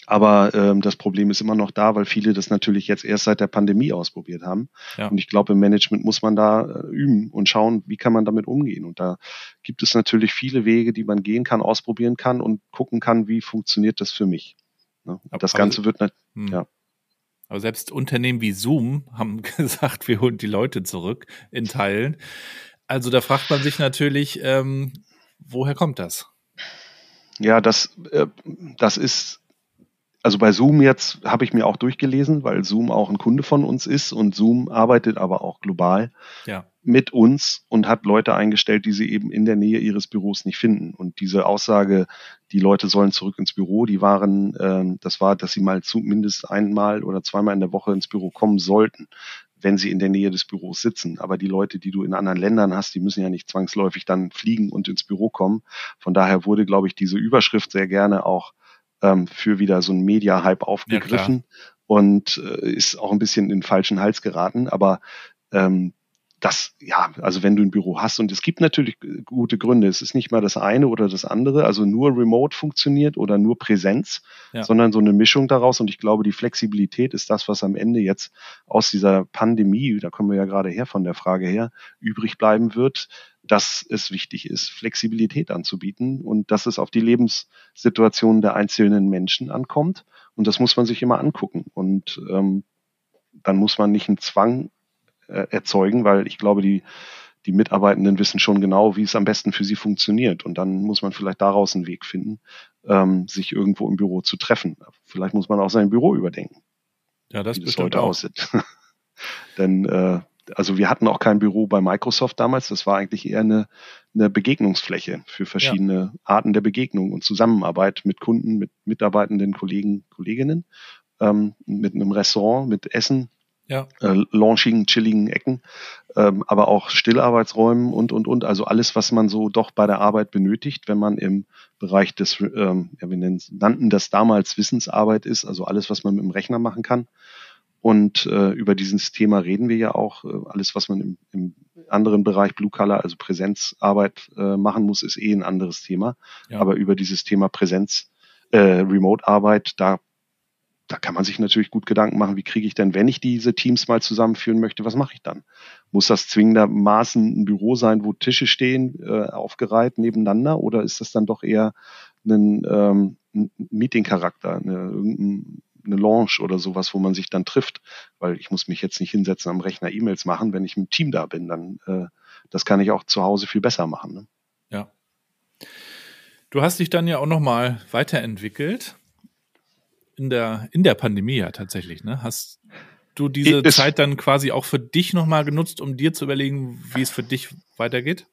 Aber ähm, das Problem ist immer noch da, weil viele das natürlich jetzt erst seit der Pandemie ausprobiert haben. Ja. Und ich glaube, im Management muss man da äh, üben und schauen, wie kann man damit umgehen. Und da gibt es natürlich viele Wege, die man gehen kann, ausprobieren kann und gucken kann, wie funktioniert das für mich. Ne? Das Ganze wird, hm. ja. Aber selbst Unternehmen wie Zoom haben gesagt, wir holen die Leute zurück in Teilen. Also da fragt man sich natürlich, ähm, woher kommt das? Ja, das, äh, das ist also bei Zoom jetzt habe ich mir auch durchgelesen, weil Zoom auch ein Kunde von uns ist und Zoom arbeitet aber auch global ja. mit uns und hat Leute eingestellt, die sie eben in der Nähe ihres Büros nicht finden. Und diese Aussage, die Leute sollen zurück ins Büro, die waren, äh, das war, dass sie mal zumindest einmal oder zweimal in der Woche ins Büro kommen sollten wenn sie in der Nähe des Büros sitzen. Aber die Leute, die du in anderen Ländern hast, die müssen ja nicht zwangsläufig dann fliegen und ins Büro kommen. Von daher wurde, glaube ich, diese Überschrift sehr gerne auch ähm, für wieder so ein Media-Hype aufgegriffen ja, und äh, ist auch ein bisschen in den falschen Hals geraten. Aber ähm, das, ja, also wenn du ein Büro hast und es gibt natürlich gute Gründe, es ist nicht mal das eine oder das andere, also nur Remote funktioniert oder nur Präsenz, ja. sondern so eine Mischung daraus und ich glaube, die Flexibilität ist das, was am Ende jetzt aus dieser Pandemie, da kommen wir ja gerade her von der Frage her, übrig bleiben wird, dass es wichtig ist, Flexibilität anzubieten und dass es auf die Lebenssituation der einzelnen Menschen ankommt. Und das muss man sich immer angucken. Und ähm, dann muss man nicht einen Zwang äh, erzeugen, weil ich glaube, die, die Mitarbeitenden wissen schon genau, wie es am besten für sie funktioniert. Und dann muss man vielleicht daraus einen Weg finden, ähm, sich irgendwo im Büro zu treffen. Vielleicht muss man auch sein Büro überdenken. Ja, das, wie das heute auch. aussieht. Denn äh, also wir hatten auch kein Büro bei Microsoft damals. Das war eigentlich eher eine, eine Begegnungsfläche für verschiedene ja. Arten der Begegnung und Zusammenarbeit mit Kunden, mit Mitarbeitenden, Kollegen, Kolleginnen, ähm, mit einem Restaurant, mit Essen, ja. äh, launchigen, chilligen Ecken, ähm, aber auch Stillarbeitsräumen und, und, und. Also alles, was man so doch bei der Arbeit benötigt, wenn man im Bereich des, ähm, ja, wir nannten das damals Wissensarbeit ist, also alles, was man mit dem Rechner machen kann. Und äh, über dieses Thema reden wir ja auch. Äh, alles, was man im, im anderen Bereich Blue Color, also Präsenzarbeit äh, machen muss, ist eh ein anderes Thema. Ja. Aber über dieses Thema Präsenz, äh, Remote-Arbeit, da da kann man sich natürlich gut Gedanken machen, wie kriege ich denn, wenn ich diese Teams mal zusammenführen möchte, was mache ich dann? Muss das zwingendermaßen ein Büro sein, wo Tische stehen, äh, aufgereiht nebeneinander, oder ist das dann doch eher ein, ähm, Meeting-Charakter, eine, eine Lounge oder sowas, wo man sich dann trifft? Weil ich muss mich jetzt nicht hinsetzen am Rechner E-Mails machen, wenn ich im Team da bin, dann äh, das kann ich auch zu Hause viel besser machen. Ne? Ja. Du hast dich dann ja auch nochmal weiterentwickelt in der, in der Pandemie ja tatsächlich, ne? Hast du diese es, Zeit dann quasi auch für dich nochmal genutzt, um dir zu überlegen, wie es für dich weitergeht?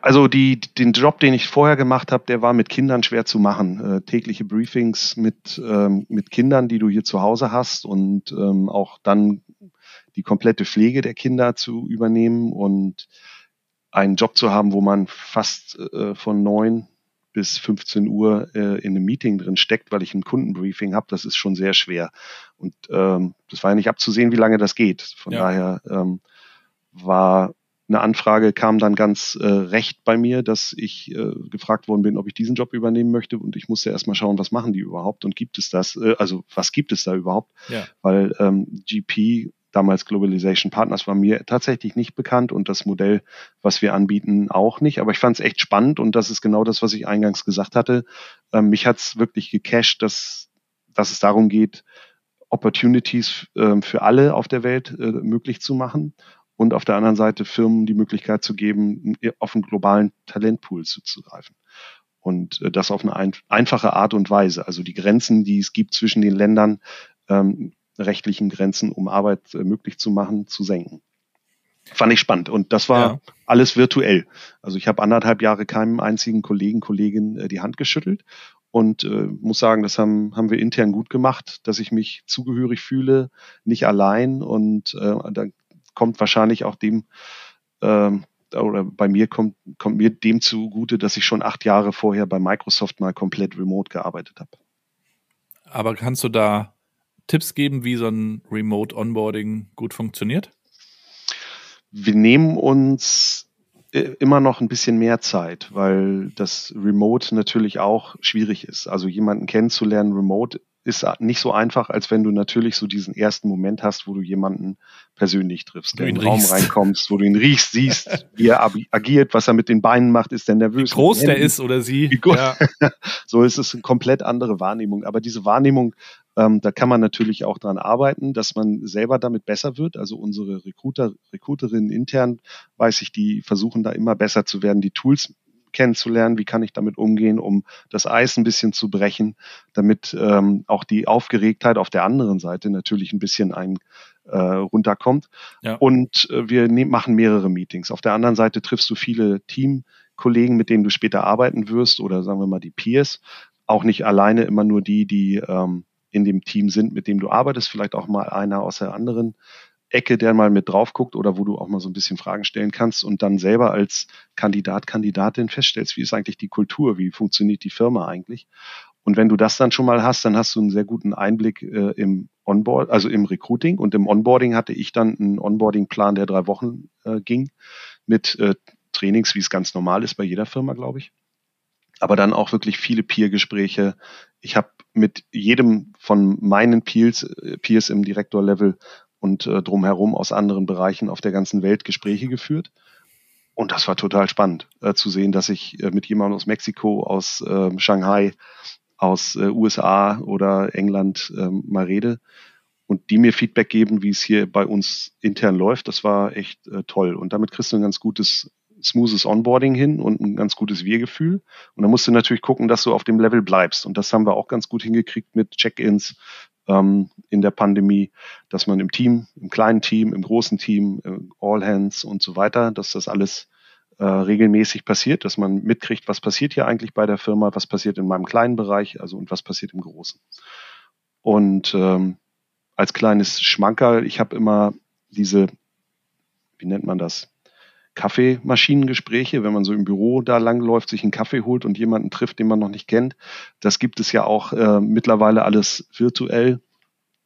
Also die, den Job, den ich vorher gemacht habe, der war mit Kindern schwer zu machen. Äh, tägliche Briefings mit, ähm, mit Kindern, die du hier zu Hause hast und ähm, auch dann die komplette Pflege der Kinder zu übernehmen und einen Job zu haben, wo man fast äh, von neun bis 15 Uhr äh, in einem Meeting drin steckt, weil ich ein Kundenbriefing habe, das ist schon sehr schwer. Und ähm, das war ja nicht abzusehen, wie lange das geht. Von ja. daher ähm, war eine Anfrage kam dann ganz äh, recht bei mir, dass ich äh, gefragt worden bin, ob ich diesen Job übernehmen möchte. Und ich musste erstmal schauen, was machen die überhaupt und gibt es das, äh, also was gibt es da überhaupt? Ja. Weil ähm, GP damals Globalization Partners war mir tatsächlich nicht bekannt und das Modell, was wir anbieten, auch nicht. Aber ich fand es echt spannend und das ist genau das, was ich eingangs gesagt hatte. Ähm, mich hat es wirklich gecasht, dass, dass es darum geht, Opportunities äh, für alle auf der Welt äh, möglich zu machen und auf der anderen Seite Firmen die Möglichkeit zu geben, auf einen globalen Talentpool zuzugreifen. Und äh, das auf eine ein, einfache Art und Weise. Also die Grenzen, die es gibt zwischen den Ländern, ähm, rechtlichen Grenzen, um Arbeit äh, möglich zu machen, zu senken. Fand ich spannend. Und das war ja. alles virtuell. Also ich habe anderthalb Jahre keinem einzigen Kollegen, Kollegin äh, die Hand geschüttelt und äh, muss sagen, das haben, haben wir intern gut gemacht, dass ich mich zugehörig fühle, nicht allein. Und äh, da kommt wahrscheinlich auch dem, äh, oder bei mir kommt, kommt mir dem zugute, dass ich schon acht Jahre vorher bei Microsoft mal komplett remote gearbeitet habe. Aber kannst du da Tipps geben, wie so ein Remote Onboarding gut funktioniert? Wir nehmen uns äh, immer noch ein bisschen mehr Zeit, weil das Remote natürlich auch schwierig ist. Also jemanden kennenzulernen remote ist nicht so einfach, als wenn du natürlich so diesen ersten Moment hast, wo du jemanden persönlich triffst, der in den Raum reinkommst, wo du ihn riechst, siehst, wie er agiert, was er mit den Beinen macht, ist der nervös. Wie groß der ist oder sie. Wie Ja. so ist es eine komplett andere Wahrnehmung. Aber diese Wahrnehmung, ähm, da kann man natürlich auch dran arbeiten, dass man selber damit besser wird. Also unsere Recruiter, Recruiterinnen intern, weiß ich, die versuchen da immer besser zu werden, die Tools kennenzulernen, wie kann ich damit umgehen, um das Eis ein bisschen zu brechen, damit ähm, auch die Aufgeregtheit auf der anderen Seite natürlich ein bisschen ein äh, runterkommt. Ja. Und äh, wir ne machen mehrere Meetings. Auf der anderen Seite triffst du viele Teamkollegen, mit denen du später arbeiten wirst, oder sagen wir mal die Peers. Auch nicht alleine immer nur die, die ähm, in dem Team sind, mit dem du arbeitest, vielleicht auch mal einer aus der anderen Ecke, der mal mit drauf guckt oder wo du auch mal so ein bisschen Fragen stellen kannst und dann selber als Kandidat, Kandidatin feststellst, wie ist eigentlich die Kultur, wie funktioniert die Firma eigentlich. Und wenn du das dann schon mal hast, dann hast du einen sehr guten Einblick äh, im Onboard, also im Recruiting und im Onboarding hatte ich dann einen Onboarding-Plan, der drei Wochen äh, ging mit äh, Trainings, wie es ganz normal ist bei jeder Firma, glaube ich. Aber dann auch wirklich viele Peer-Gespräche. Ich habe mit jedem von meinen Peers, äh, Peers im Direktor-Level und äh, drumherum aus anderen Bereichen auf der ganzen Welt Gespräche geführt. Und das war total spannend äh, zu sehen, dass ich äh, mit jemandem aus Mexiko, aus äh, Shanghai, aus äh, USA oder England äh, mal rede und die mir Feedback geben, wie es hier bei uns intern läuft. Das war echt äh, toll. Und damit kriegst du ein ganz gutes, smoothes Onboarding hin und ein ganz gutes Wir-Gefühl. Und dann musst du natürlich gucken, dass du auf dem Level bleibst. Und das haben wir auch ganz gut hingekriegt mit Check-ins, ähm, in der Pandemie, dass man im Team, im kleinen Team, im großen Team, All Hands und so weiter, dass das alles äh, regelmäßig passiert, dass man mitkriegt, was passiert hier eigentlich bei der Firma, was passiert in meinem kleinen Bereich, also und was passiert im großen. Und ähm, als kleines Schmankerl, ich habe immer diese, wie nennt man das? Kaffeemaschinengespräche, wenn man so im Büro da langläuft, sich einen Kaffee holt und jemanden trifft, den man noch nicht kennt. Das gibt es ja auch äh, mittlerweile alles virtuell.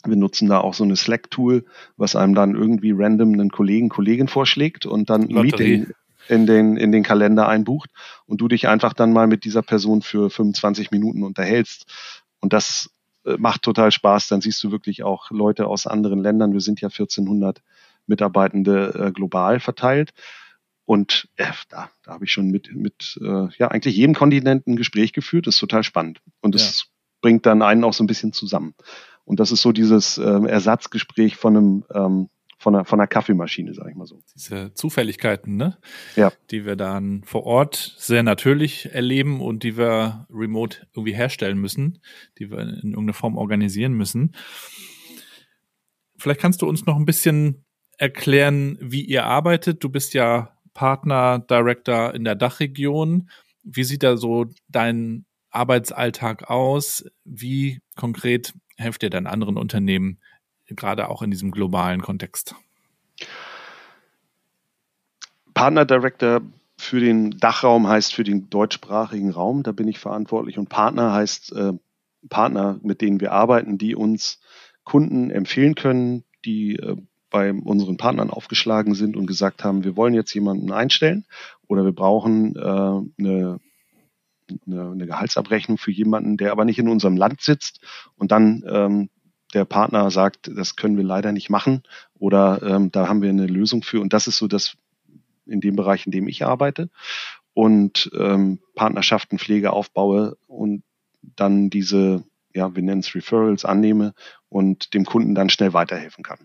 Wir nutzen da auch so eine Slack-Tool, was einem dann irgendwie random einen Kollegen, Kollegin vorschlägt und dann ein Meeting in den, in den Kalender einbucht und du dich einfach dann mal mit dieser Person für 25 Minuten unterhältst. Und das äh, macht total Spaß. Dann siehst du wirklich auch Leute aus anderen Ländern. Wir sind ja 1400 Mitarbeitende äh, global verteilt. Und äh, da, da habe ich schon mit, mit äh, ja, eigentlich jedem Kontinent ein Gespräch geführt. Das ist total spannend. Und es ja. bringt dann einen auch so ein bisschen zusammen. Und das ist so dieses äh, Ersatzgespräch von einem ähm, von einer, von einer Kaffeemaschine, sage ich mal so. Diese Zufälligkeiten, ne? Ja. Die wir dann vor Ort sehr natürlich erleben und die wir remote irgendwie herstellen müssen, die wir in irgendeiner Form organisieren müssen. Vielleicht kannst du uns noch ein bisschen erklären, wie ihr arbeitet. Du bist ja Partner, Director in der Dachregion. Wie sieht da so dein Arbeitsalltag aus? Wie konkret helft ihr dann anderen Unternehmen, gerade auch in diesem globalen Kontext? Partner Director für den Dachraum heißt für den deutschsprachigen Raum. Da bin ich verantwortlich. Und Partner heißt äh, Partner, mit denen wir arbeiten, die uns Kunden empfehlen können, die äh, bei unseren Partnern aufgeschlagen sind und gesagt haben, wir wollen jetzt jemanden einstellen oder wir brauchen äh, eine, eine, eine Gehaltsabrechnung für jemanden, der aber nicht in unserem Land sitzt und dann ähm, der Partner sagt, das können wir leider nicht machen oder ähm, da haben wir eine Lösung für. Und das ist so das in dem Bereich, in dem ich arbeite und ähm, Partnerschaften, Pflege aufbaue und dann diese, ja, wir nennen es Referrals, annehme und dem Kunden dann schnell weiterhelfen kann.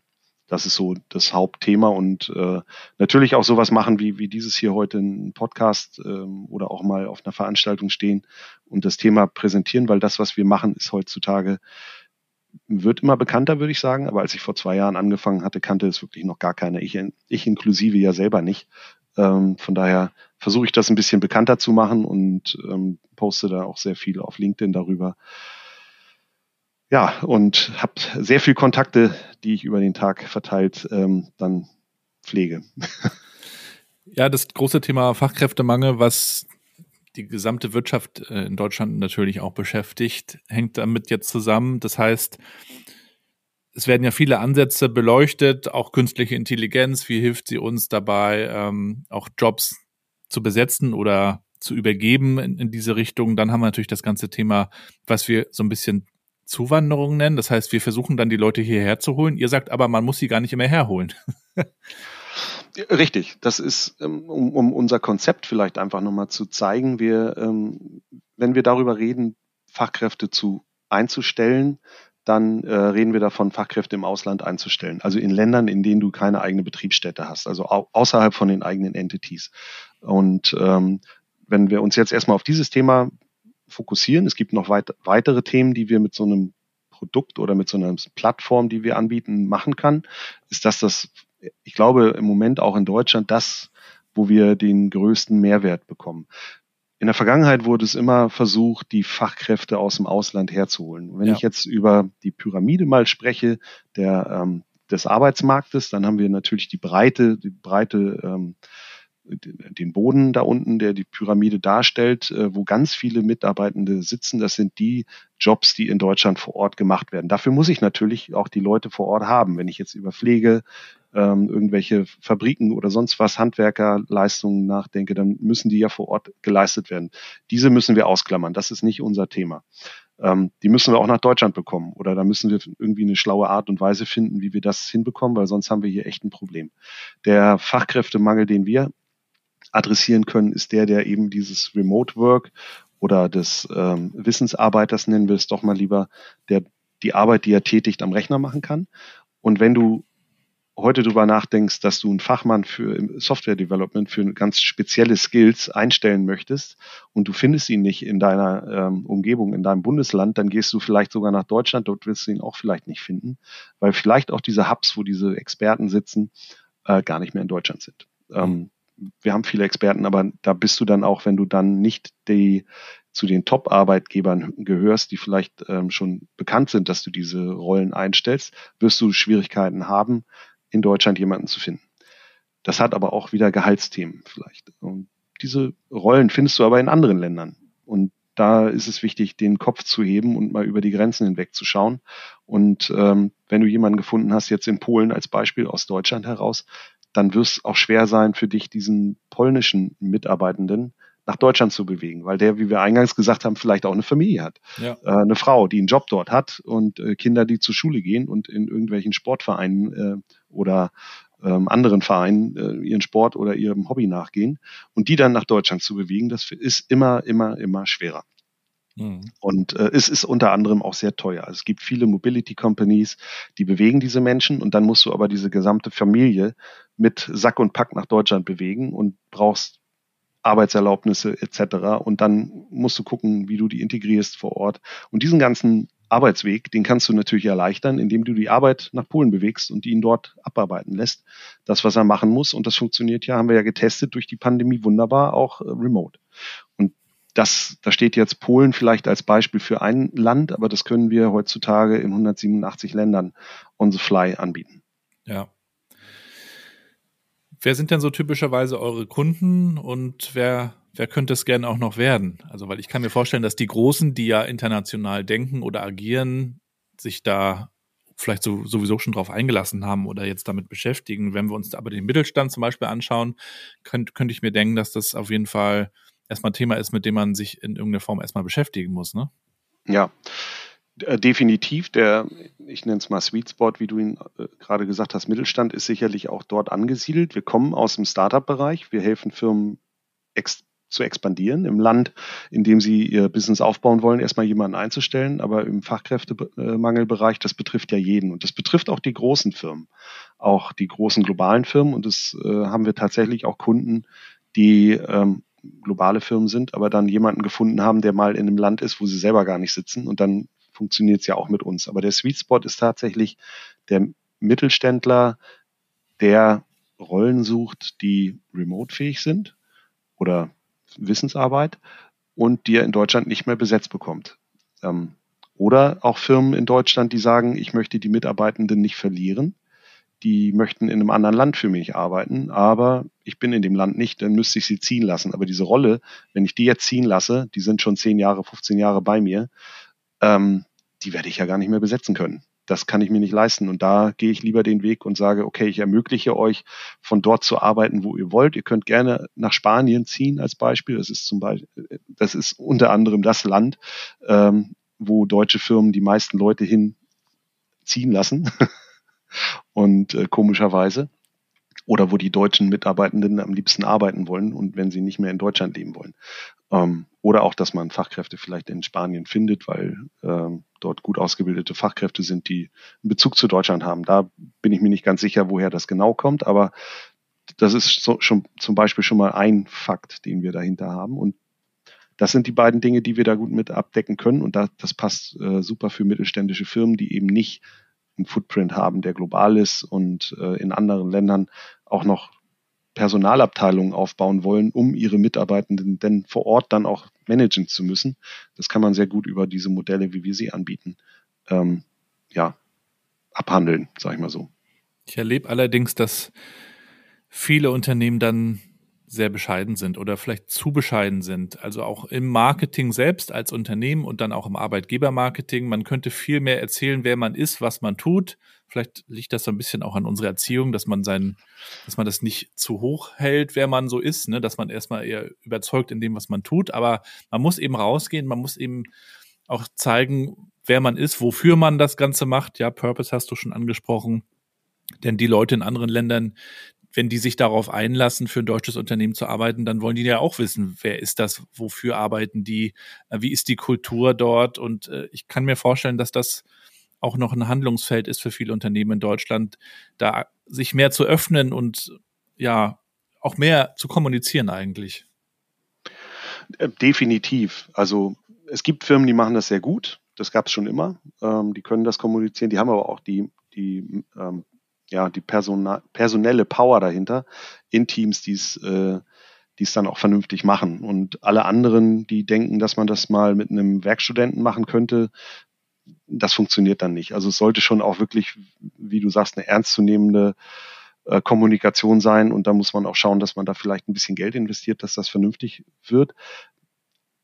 Das ist so das Hauptthema und äh, natürlich auch sowas machen wie, wie dieses hier heute ein Podcast ähm, oder auch mal auf einer Veranstaltung stehen und das Thema präsentieren, weil das, was wir machen, ist heutzutage, wird immer bekannter, würde ich sagen. Aber als ich vor zwei Jahren angefangen hatte, kannte es wirklich noch gar keiner. Ich, ich inklusive ja selber nicht. Ähm, von daher versuche ich das ein bisschen bekannter zu machen und ähm, poste da auch sehr viel auf LinkedIn darüber ja, und habe sehr viel Kontakte, die ich über den Tag verteilt ähm, dann pflege. Ja, das große Thema Fachkräftemangel, was die gesamte Wirtschaft äh, in Deutschland natürlich auch beschäftigt, hängt damit jetzt zusammen. Das heißt, es werden ja viele Ansätze beleuchtet, auch künstliche Intelligenz, wie hilft sie uns dabei, ähm, auch Jobs zu besetzen oder zu übergeben in, in diese Richtung. Dann haben wir natürlich das ganze Thema, was wir so ein bisschen Zuwanderung nennen. Das heißt, wir versuchen dann die Leute hierher zu holen. Ihr sagt aber, man muss sie gar nicht immer herholen. Richtig, das ist, ähm, um, um unser Konzept vielleicht einfach nochmal zu zeigen. Wir, ähm, wenn wir darüber reden, Fachkräfte zu einzustellen, dann äh, reden wir davon, Fachkräfte im Ausland einzustellen. Also in Ländern, in denen du keine eigene Betriebsstätte hast, also au außerhalb von den eigenen Entities. Und ähm, wenn wir uns jetzt erstmal auf dieses Thema fokussieren. Es gibt noch weit, weitere Themen, die wir mit so einem Produkt oder mit so einer Plattform, die wir anbieten, machen kann. Ist das das, ich glaube, im Moment auch in Deutschland das, wo wir den größten Mehrwert bekommen. In der Vergangenheit wurde es immer versucht, die Fachkräfte aus dem Ausland herzuholen. wenn ja. ich jetzt über die Pyramide mal spreche, der, ähm, des Arbeitsmarktes, dann haben wir natürlich die breite, die breite ähm, den Boden da unten, der die Pyramide darstellt, äh, wo ganz viele Mitarbeitende sitzen. Das sind die Jobs, die in Deutschland vor Ort gemacht werden. Dafür muss ich natürlich auch die Leute vor Ort haben. Wenn ich jetzt über Pflege, ähm, irgendwelche Fabriken oder sonst was, Handwerkerleistungen nachdenke, dann müssen die ja vor Ort geleistet werden. Diese müssen wir ausklammern. Das ist nicht unser Thema. Ähm, die müssen wir auch nach Deutschland bekommen. Oder da müssen wir irgendwie eine schlaue Art und Weise finden, wie wir das hinbekommen, weil sonst haben wir hier echt ein Problem. Der Fachkräftemangel, den wir adressieren können, ist der, der eben dieses Remote Work oder des ähm, Wissensarbeiters, nennen wir es doch mal lieber, der die Arbeit, die er tätigt, am Rechner machen kann. Und wenn du heute drüber nachdenkst, dass du einen Fachmann für Software Development für ganz spezielle Skills einstellen möchtest und du findest ihn nicht in deiner ähm, Umgebung, in deinem Bundesland, dann gehst du vielleicht sogar nach Deutschland, dort wirst du ihn auch vielleicht nicht finden, weil vielleicht auch diese Hubs, wo diese Experten sitzen, äh, gar nicht mehr in Deutschland sind. Ähm, wir haben viele Experten, aber da bist du dann auch, wenn du dann nicht die zu den Top-Arbeitgebern gehörst, die vielleicht ähm, schon bekannt sind, dass du diese Rollen einstellst, wirst du Schwierigkeiten haben, in Deutschland jemanden zu finden. Das hat aber auch wieder Gehaltsthemen vielleicht. Und diese Rollen findest du aber in anderen Ländern. Und da ist es wichtig, den Kopf zu heben und mal über die Grenzen hinweg zu schauen. Und ähm, wenn du jemanden gefunden hast, jetzt in Polen als Beispiel aus Deutschland heraus, dann wird es auch schwer sein für dich, diesen polnischen Mitarbeitenden nach Deutschland zu bewegen, weil der, wie wir eingangs gesagt haben, vielleicht auch eine Familie hat. Ja. Äh, eine Frau, die einen Job dort hat und äh, Kinder, die zur Schule gehen und in irgendwelchen Sportvereinen äh, oder ähm, anderen Vereinen äh, ihren Sport oder ihrem Hobby nachgehen und die dann nach Deutschland zu bewegen, das ist immer, immer, immer schwerer. Mhm. Und äh, es ist unter anderem auch sehr teuer. Also es gibt viele Mobility Companies, die bewegen diese Menschen und dann musst du aber diese gesamte Familie mit Sack und Pack nach Deutschland bewegen und brauchst Arbeitserlaubnisse etc. Und dann musst du gucken, wie du die integrierst vor Ort. Und diesen ganzen Arbeitsweg, den kannst du natürlich erleichtern, indem du die Arbeit nach Polen bewegst und ihn dort abarbeiten lässt. Das, was er machen muss. Und das funktioniert ja, haben wir ja getestet durch die Pandemie wunderbar, auch äh, remote. Und das, da steht jetzt Polen vielleicht als Beispiel für ein Land, aber das können wir heutzutage in 187 Ländern on the fly anbieten. Ja. Wer sind denn so typischerweise eure Kunden und wer, wer könnte es gerne auch noch werden? Also, weil ich kann mir vorstellen, dass die Großen, die ja international denken oder agieren, sich da vielleicht so, sowieso schon drauf eingelassen haben oder jetzt damit beschäftigen. Wenn wir uns aber den Mittelstand zum Beispiel anschauen, könnte könnte ich mir denken, dass das auf jeden Fall erstmal ein Thema ist, mit dem man sich in irgendeiner Form erstmal beschäftigen muss, ne? Ja. Äh, definitiv, der, ich nenne es mal Sweet Spot, wie du ihn äh, gerade gesagt hast, Mittelstand ist sicherlich auch dort angesiedelt. Wir kommen aus dem Startup-Bereich. Wir helfen Firmen ex zu expandieren im Land, in dem sie ihr Business aufbauen wollen, erstmal jemanden einzustellen. Aber im Fachkräftemangelbereich, das betrifft ja jeden. Und das betrifft auch die großen Firmen, auch die großen globalen Firmen. Und das äh, haben wir tatsächlich auch Kunden, die ähm, globale Firmen sind, aber dann jemanden gefunden haben, der mal in einem Land ist, wo sie selber gar nicht sitzen. Und dann funktioniert es ja auch mit uns. Aber der Sweet Spot ist tatsächlich der Mittelständler, der Rollen sucht, die remote-fähig sind oder Wissensarbeit und die er in Deutschland nicht mehr besetzt bekommt. Ähm, oder auch Firmen in Deutschland, die sagen, ich möchte die Mitarbeitenden nicht verlieren. Die möchten in einem anderen Land für mich arbeiten, aber ich bin in dem Land nicht, dann müsste ich sie ziehen lassen. Aber diese Rolle, wenn ich die jetzt ziehen lasse, die sind schon 10 Jahre, 15 Jahre bei mir, ähm, die werde ich ja gar nicht mehr besetzen können. Das kann ich mir nicht leisten. Und da gehe ich lieber den Weg und sage, okay, ich ermögliche euch, von dort zu arbeiten, wo ihr wollt. Ihr könnt gerne nach Spanien ziehen als Beispiel. Das ist zum Beispiel, das ist unter anderem das Land, ähm, wo deutsche Firmen die meisten Leute hinziehen lassen. und äh, komischerweise oder wo die deutschen Mitarbeitenden am liebsten arbeiten wollen und wenn sie nicht mehr in Deutschland leben wollen. Ähm, oder auch, dass man Fachkräfte vielleicht in Spanien findet, weil ähm, dort gut ausgebildete Fachkräfte sind, die einen Bezug zu Deutschland haben. Da bin ich mir nicht ganz sicher, woher das genau kommt, aber das ist so, schon zum Beispiel schon mal ein Fakt, den wir dahinter haben. Und das sind die beiden Dinge, die wir da gut mit abdecken können. Und da, das passt äh, super für mittelständische Firmen, die eben nicht einen Footprint haben, der global ist und äh, in anderen Ländern auch noch Personalabteilungen aufbauen wollen, um ihre Mitarbeitenden denn vor Ort dann auch managen zu müssen. Das kann man sehr gut über diese Modelle, wie wir sie anbieten, ähm, ja, abhandeln, sage ich mal so. Ich erlebe allerdings, dass viele Unternehmen dann sehr bescheiden sind oder vielleicht zu bescheiden sind. Also auch im Marketing selbst als Unternehmen und dann auch im Arbeitgebermarketing. Man könnte viel mehr erzählen, wer man ist, was man tut. Vielleicht liegt das so ein bisschen auch an unserer Erziehung, dass man sein, dass man das nicht zu hoch hält, wer man so ist, ne? dass man erstmal eher überzeugt in dem, was man tut. Aber man muss eben rausgehen, man muss eben auch zeigen, wer man ist, wofür man das Ganze macht. Ja, Purpose hast du schon angesprochen. Denn die Leute in anderen Ländern, wenn die sich darauf einlassen, für ein deutsches Unternehmen zu arbeiten, dann wollen die ja auch wissen, wer ist das, wofür arbeiten die, äh, wie ist die Kultur dort. Und äh, ich kann mir vorstellen, dass das auch noch ein Handlungsfeld ist für viele Unternehmen in Deutschland, da sich mehr zu öffnen und ja, auch mehr zu kommunizieren eigentlich. Äh, definitiv. Also es gibt Firmen, die machen das sehr gut. Das gab es schon immer. Ähm, die können das kommunizieren. Die haben aber auch die, die, ähm, ja, die Persona personelle Power dahinter in Teams, die es äh, die es dann auch vernünftig machen. Und alle anderen, die denken, dass man das mal mit einem Werkstudenten machen könnte, das funktioniert dann nicht. Also es sollte schon auch wirklich, wie du sagst, eine ernstzunehmende äh, Kommunikation sein und da muss man auch schauen, dass man da vielleicht ein bisschen Geld investiert, dass das vernünftig wird.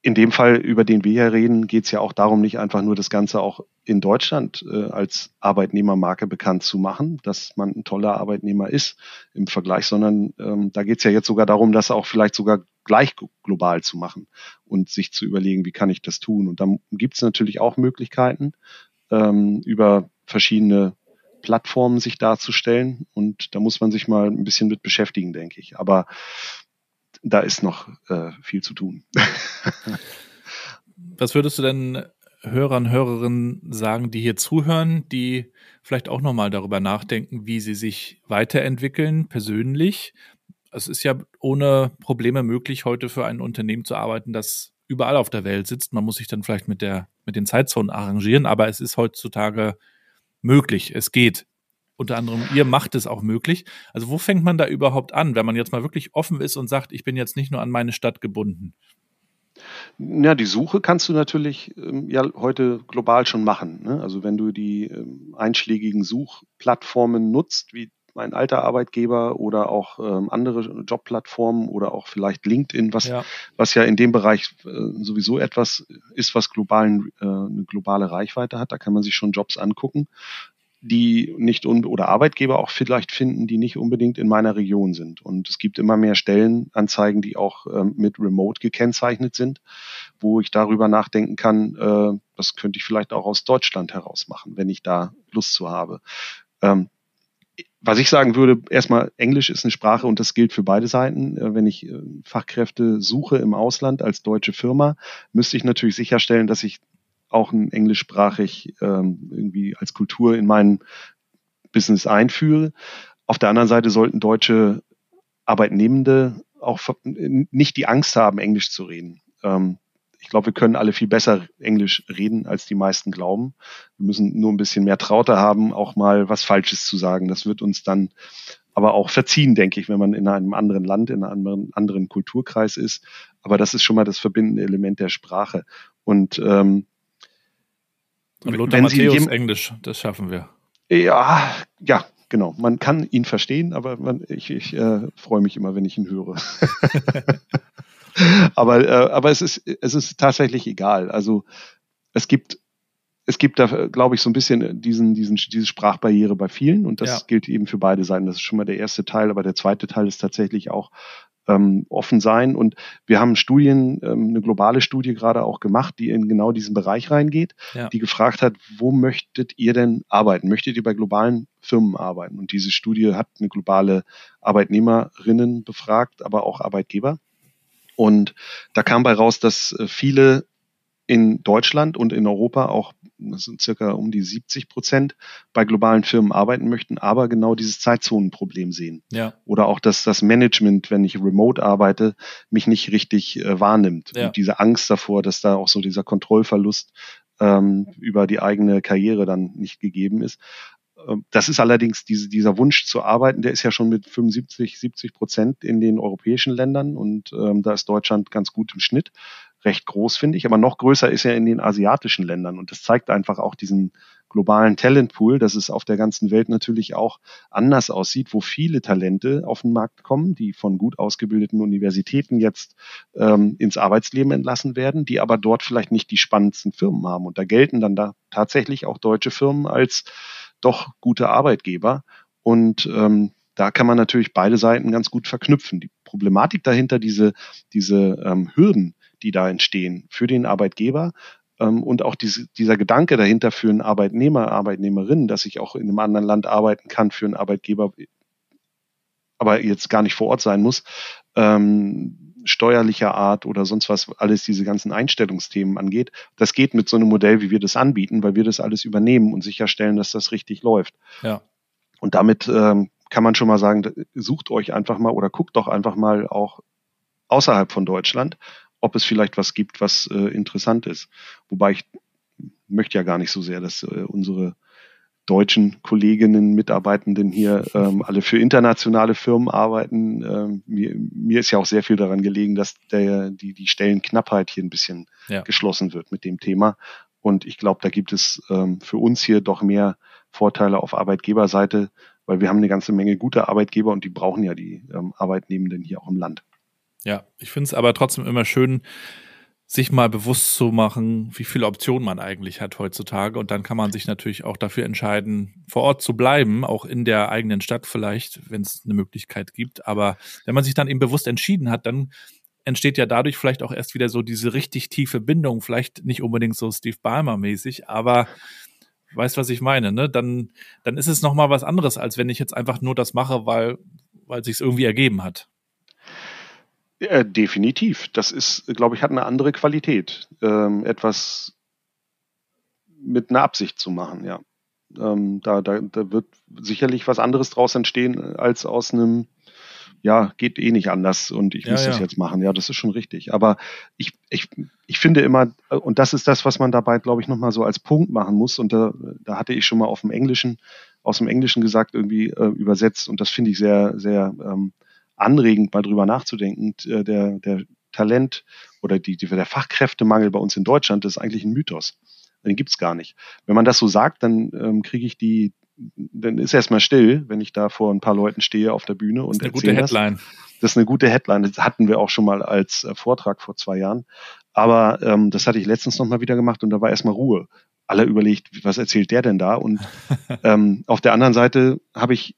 In dem Fall, über den wir hier reden, geht es ja auch darum, nicht einfach nur das Ganze auch in Deutschland äh, als Arbeitnehmermarke bekannt zu machen, dass man ein toller Arbeitnehmer ist im Vergleich, sondern ähm, da geht es ja jetzt sogar darum, das auch vielleicht sogar gleich global zu machen und sich zu überlegen, wie kann ich das tun. Und dann gibt es natürlich auch Möglichkeiten, ähm, über verschiedene Plattformen sich darzustellen. Und da muss man sich mal ein bisschen mit beschäftigen, denke ich. Aber da ist noch äh, viel zu tun. Was würdest du denn Hörern, Hörerinnen sagen, die hier zuhören, die vielleicht auch nochmal darüber nachdenken, wie sie sich weiterentwickeln, persönlich? Es ist ja ohne Probleme möglich, heute für ein Unternehmen zu arbeiten, das überall auf der Welt sitzt. Man muss sich dann vielleicht mit der, mit den Zeitzonen arrangieren, aber es ist heutzutage möglich. Es geht. Unter anderem, ihr macht es auch möglich. Also wo fängt man da überhaupt an, wenn man jetzt mal wirklich offen ist und sagt, ich bin jetzt nicht nur an meine Stadt gebunden? Ja, die Suche kannst du natürlich ähm, ja heute global schon machen. Ne? Also wenn du die ähm, einschlägigen Suchplattformen nutzt, wie mein alter Arbeitgeber oder auch ähm, andere Jobplattformen oder auch vielleicht LinkedIn, was ja, was ja in dem Bereich äh, sowieso etwas ist, was globalen, äh, eine globale Reichweite hat. Da kann man sich schon Jobs angucken die nicht un oder Arbeitgeber auch vielleicht finden, die nicht unbedingt in meiner Region sind. Und es gibt immer mehr Stellenanzeigen, die auch ähm, mit Remote gekennzeichnet sind, wo ich darüber nachdenken kann, äh, das könnte ich vielleicht auch aus Deutschland heraus machen, wenn ich da Lust zu habe. Ähm, was ich sagen würde, erstmal Englisch ist eine Sprache und das gilt für beide Seiten. Äh, wenn ich äh, Fachkräfte suche im Ausland als deutsche Firma, müsste ich natürlich sicherstellen, dass ich auch ein englischsprachig ähm, irgendwie als Kultur in mein Business einführe. Auf der anderen Seite sollten deutsche Arbeitnehmende auch nicht die Angst haben, Englisch zu reden. Ähm, ich glaube, wir können alle viel besser Englisch reden, als die meisten glauben. Wir müssen nur ein bisschen mehr Traute haben, auch mal was Falsches zu sagen. Das wird uns dann aber auch verziehen, denke ich, wenn man in einem anderen Land, in einem anderen, Kulturkreis ist. Aber das ist schon mal das verbindende Element der Sprache. Und ähm, Lothar Wenn Matthäus Englisch, das schaffen wir. Ja, ja, genau. Man kann ihn verstehen, aber man, ich, ich äh, freue mich immer, wenn ich ihn höre. aber äh, aber es, ist, es ist tatsächlich egal. Also es gibt es gibt da, glaube ich, so ein bisschen diesen, diesen, diese Sprachbarriere bei vielen und das ja. gilt eben für beide Seiten. Das ist schon mal der erste Teil, aber der zweite Teil ist tatsächlich auch ähm, offen sein. Und wir haben Studien, ähm, eine globale Studie gerade auch gemacht, die in genau diesen Bereich reingeht, ja. die gefragt hat, wo möchtet ihr denn arbeiten? Möchtet ihr bei globalen Firmen arbeiten? Und diese Studie hat eine globale Arbeitnehmerinnen befragt, aber auch Arbeitgeber. Und da kam bei raus, dass äh, viele in Deutschland und in Europa auch, das sind circa um die 70 Prozent, bei globalen Firmen arbeiten möchten, aber genau dieses Zeitzonenproblem sehen. Ja. Oder auch, dass das Management, wenn ich remote arbeite, mich nicht richtig äh, wahrnimmt. Ja. Und diese Angst davor, dass da auch so dieser Kontrollverlust ähm, über die eigene Karriere dann nicht gegeben ist. Ähm, das ist allerdings diese, dieser Wunsch zu arbeiten, der ist ja schon mit 75, 70 Prozent in den europäischen Ländern und ähm, da ist Deutschland ganz gut im Schnitt recht groß, finde ich. Aber noch größer ist er in den asiatischen Ländern. Und das zeigt einfach auch diesen globalen Talentpool, dass es auf der ganzen Welt natürlich auch anders aussieht, wo viele Talente auf den Markt kommen, die von gut ausgebildeten Universitäten jetzt ähm, ins Arbeitsleben entlassen werden, die aber dort vielleicht nicht die spannendsten Firmen haben. Und da gelten dann da tatsächlich auch deutsche Firmen als doch gute Arbeitgeber. Und ähm, da kann man natürlich beide Seiten ganz gut verknüpfen. Die Problematik dahinter, diese, diese ähm, Hürden, die da entstehen für den Arbeitgeber ähm, und auch diese, dieser Gedanke dahinter für einen Arbeitnehmer, Arbeitnehmerin, dass ich auch in einem anderen Land arbeiten kann für einen Arbeitgeber, aber jetzt gar nicht vor Ort sein muss, ähm, steuerlicher Art oder sonst was, alles diese ganzen Einstellungsthemen angeht. Das geht mit so einem Modell, wie wir das anbieten, weil wir das alles übernehmen und sicherstellen, dass das richtig läuft. Ja. Und damit ähm, kann man schon mal sagen, sucht euch einfach mal oder guckt doch einfach mal auch außerhalb von Deutschland, ob es vielleicht was gibt, was äh, interessant ist. Wobei ich möchte ja gar nicht so sehr, dass äh, unsere deutschen Kolleginnen, Mitarbeitenden hier ähm, alle für internationale Firmen arbeiten. Ähm, mir, mir ist ja auch sehr viel daran gelegen, dass der, die, die Stellenknappheit hier ein bisschen ja. geschlossen wird mit dem Thema. Und ich glaube, da gibt es ähm, für uns hier doch mehr Vorteile auf Arbeitgeberseite, weil wir haben eine ganze Menge gute Arbeitgeber und die brauchen ja die ähm, Arbeitnehmenden hier auch im Land. Ja, ich finde es aber trotzdem immer schön, sich mal bewusst zu machen, wie viele Optionen man eigentlich hat heutzutage. Und dann kann man sich natürlich auch dafür entscheiden, vor Ort zu bleiben, auch in der eigenen Stadt vielleicht, wenn es eine Möglichkeit gibt. Aber wenn man sich dann eben bewusst entschieden hat, dann entsteht ja dadurch vielleicht auch erst wieder so diese richtig tiefe Bindung, vielleicht nicht unbedingt so Steve Ballmer mäßig, aber weißt was ich meine, ne? Dann dann ist es noch mal was anderes, als wenn ich jetzt einfach nur das mache, weil weil sich irgendwie ergeben hat. Ja, definitiv. Das ist, glaube ich, hat eine andere Qualität, ähm, etwas mit einer Absicht zu machen, ja. Ähm, da, da, da wird sicherlich was anderes draus entstehen als aus einem ja, geht eh nicht anders und ich ja, muss ja. das jetzt machen. Ja, das ist schon richtig. Aber ich, ich, ich finde immer, und das ist das, was man dabei, glaube ich, nochmal so als Punkt machen muss. Und da, da hatte ich schon mal auf dem Englischen, aus dem Englischen gesagt, irgendwie äh, übersetzt. Und das finde ich sehr, sehr ähm, anregend, mal drüber nachzudenken. Äh, der, der Talent oder die, die, der Fachkräftemangel bei uns in Deutschland ist eigentlich ein Mythos. Den gibt's gar nicht. Wenn man das so sagt, dann ähm, kriege ich die, dann ist erstmal still, wenn ich da vor ein paar Leuten stehe auf der Bühne und das ist eine gute Headline. Das. das ist eine gute Headline. Das hatten wir auch schon mal als äh, Vortrag vor zwei Jahren. Aber ähm, das hatte ich letztens noch mal wieder gemacht und da war erstmal Ruhe. Alle überlegt, was erzählt der denn da? Und ähm, auf der anderen Seite habe ich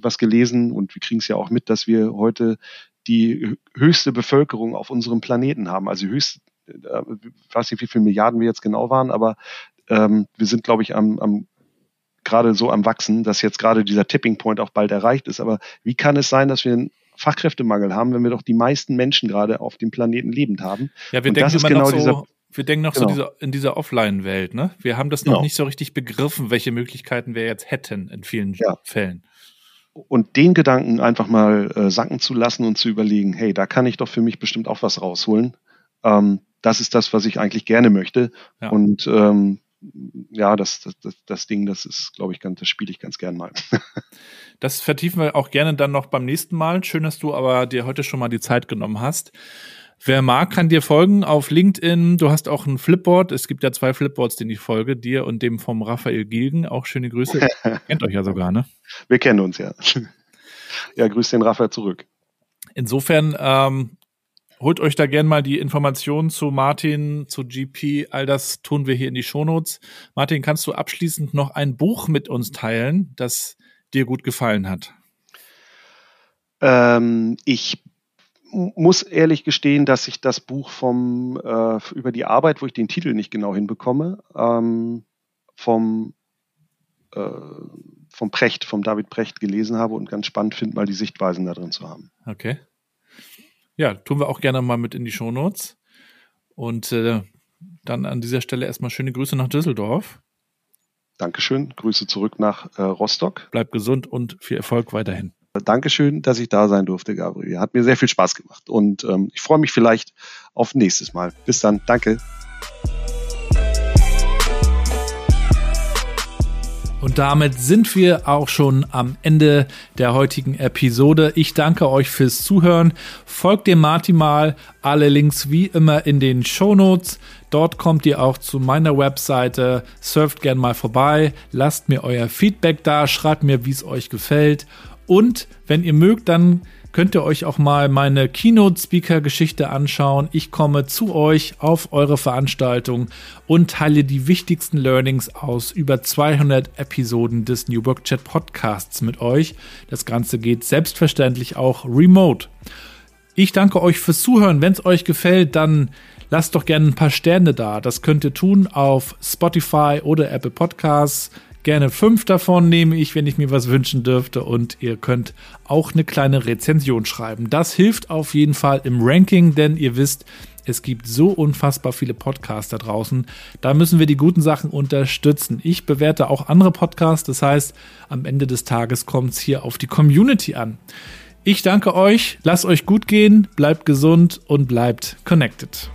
was gelesen und wir kriegen es ja auch mit, dass wir heute die höchste Bevölkerung auf unserem Planeten haben. Also höchst, äh, ich weiß nicht, wie viele Milliarden wir jetzt genau waren, aber ähm, wir sind, glaube ich, am, am gerade so am Wachsen, dass jetzt gerade dieser Tipping Point auch bald erreicht ist. Aber wie kann es sein, dass wir einen Fachkräftemangel haben, wenn wir doch die meisten Menschen gerade auf dem Planeten lebend haben? Ja, wir Und denken immer genau noch so, dieser, wir denken noch genau. so dieser, in dieser Offline-Welt, ne? Wir haben das noch genau. nicht so richtig begriffen, welche Möglichkeiten wir jetzt hätten in vielen ja. Fällen. Und den Gedanken einfach mal äh, sacken zu lassen und zu überlegen, hey, da kann ich doch für mich bestimmt auch was rausholen. Ähm, das ist das, was ich eigentlich gerne möchte. Ja. Und ähm, ja, das, das, das Ding, das ist, glaube ich, ganz, das spiele ich ganz gern mal. das vertiefen wir auch gerne dann noch beim nächsten Mal. Schön, dass du aber dir heute schon mal die Zeit genommen hast. Wer mag, kann dir folgen auf LinkedIn. Du hast auch ein Flipboard. Es gibt ja zwei Flipboards, denen ich folge, dir und dem vom Raphael Gilgen. Auch schöne Grüße. Kennt euch ja sogar, ne? Wir kennen uns ja. Ja, grüß den Raphael zurück. Insofern ähm, holt euch da gern mal die Informationen zu Martin, zu GP. All das tun wir hier in die Shownotes. Martin, kannst du abschließend noch ein Buch mit uns teilen, das dir gut gefallen hat? Ähm, ich muss ehrlich gestehen, dass ich das Buch vom äh, über die Arbeit, wo ich den Titel nicht genau hinbekomme, ähm, vom äh, vom Precht, vom David Precht gelesen habe und ganz spannend finde, mal die Sichtweisen da drin zu haben. Okay. Ja, tun wir auch gerne mal mit in die Shownotes. Und äh, dann an dieser Stelle erstmal schöne Grüße nach Düsseldorf. Dankeschön. Grüße zurück nach äh, Rostock. Bleib gesund und viel Erfolg weiterhin. Dankeschön, dass ich da sein durfte, Gabriel. Hat mir sehr viel Spaß gemacht und ähm, ich freue mich vielleicht auf nächstes Mal. Bis dann. Danke. Und damit sind wir auch schon am Ende der heutigen Episode. Ich danke euch fürs Zuhören. Folgt dem Martin mal. Alle Links wie immer in den Show Notes. Dort kommt ihr auch zu meiner Webseite. Surft gern mal vorbei. Lasst mir euer Feedback da. Schreibt mir, wie es euch gefällt. Und wenn ihr mögt, dann könnt ihr euch auch mal meine Keynote-Speaker-Geschichte anschauen. Ich komme zu euch auf eure Veranstaltung und teile die wichtigsten Learnings aus über 200 Episoden des New Work Chat Podcasts mit euch. Das Ganze geht selbstverständlich auch remote. Ich danke euch fürs Zuhören. Wenn es euch gefällt, dann lasst doch gerne ein paar Sterne da. Das könnt ihr tun auf Spotify oder Apple Podcasts. Gerne fünf davon nehme ich, wenn ich mir was wünschen dürfte. Und ihr könnt auch eine kleine Rezension schreiben. Das hilft auf jeden Fall im Ranking, denn ihr wisst, Es gibt so unfassbar viele Podcasts da draußen. Da müssen wir die guten Sachen unterstützen. Ich bewerte auch andere Podcasts. Das heißt, am Ende des Tages kommt es hier auf die Community an. Ich danke euch. Lasst euch gut gehen. Bleibt gesund und bleibt connected.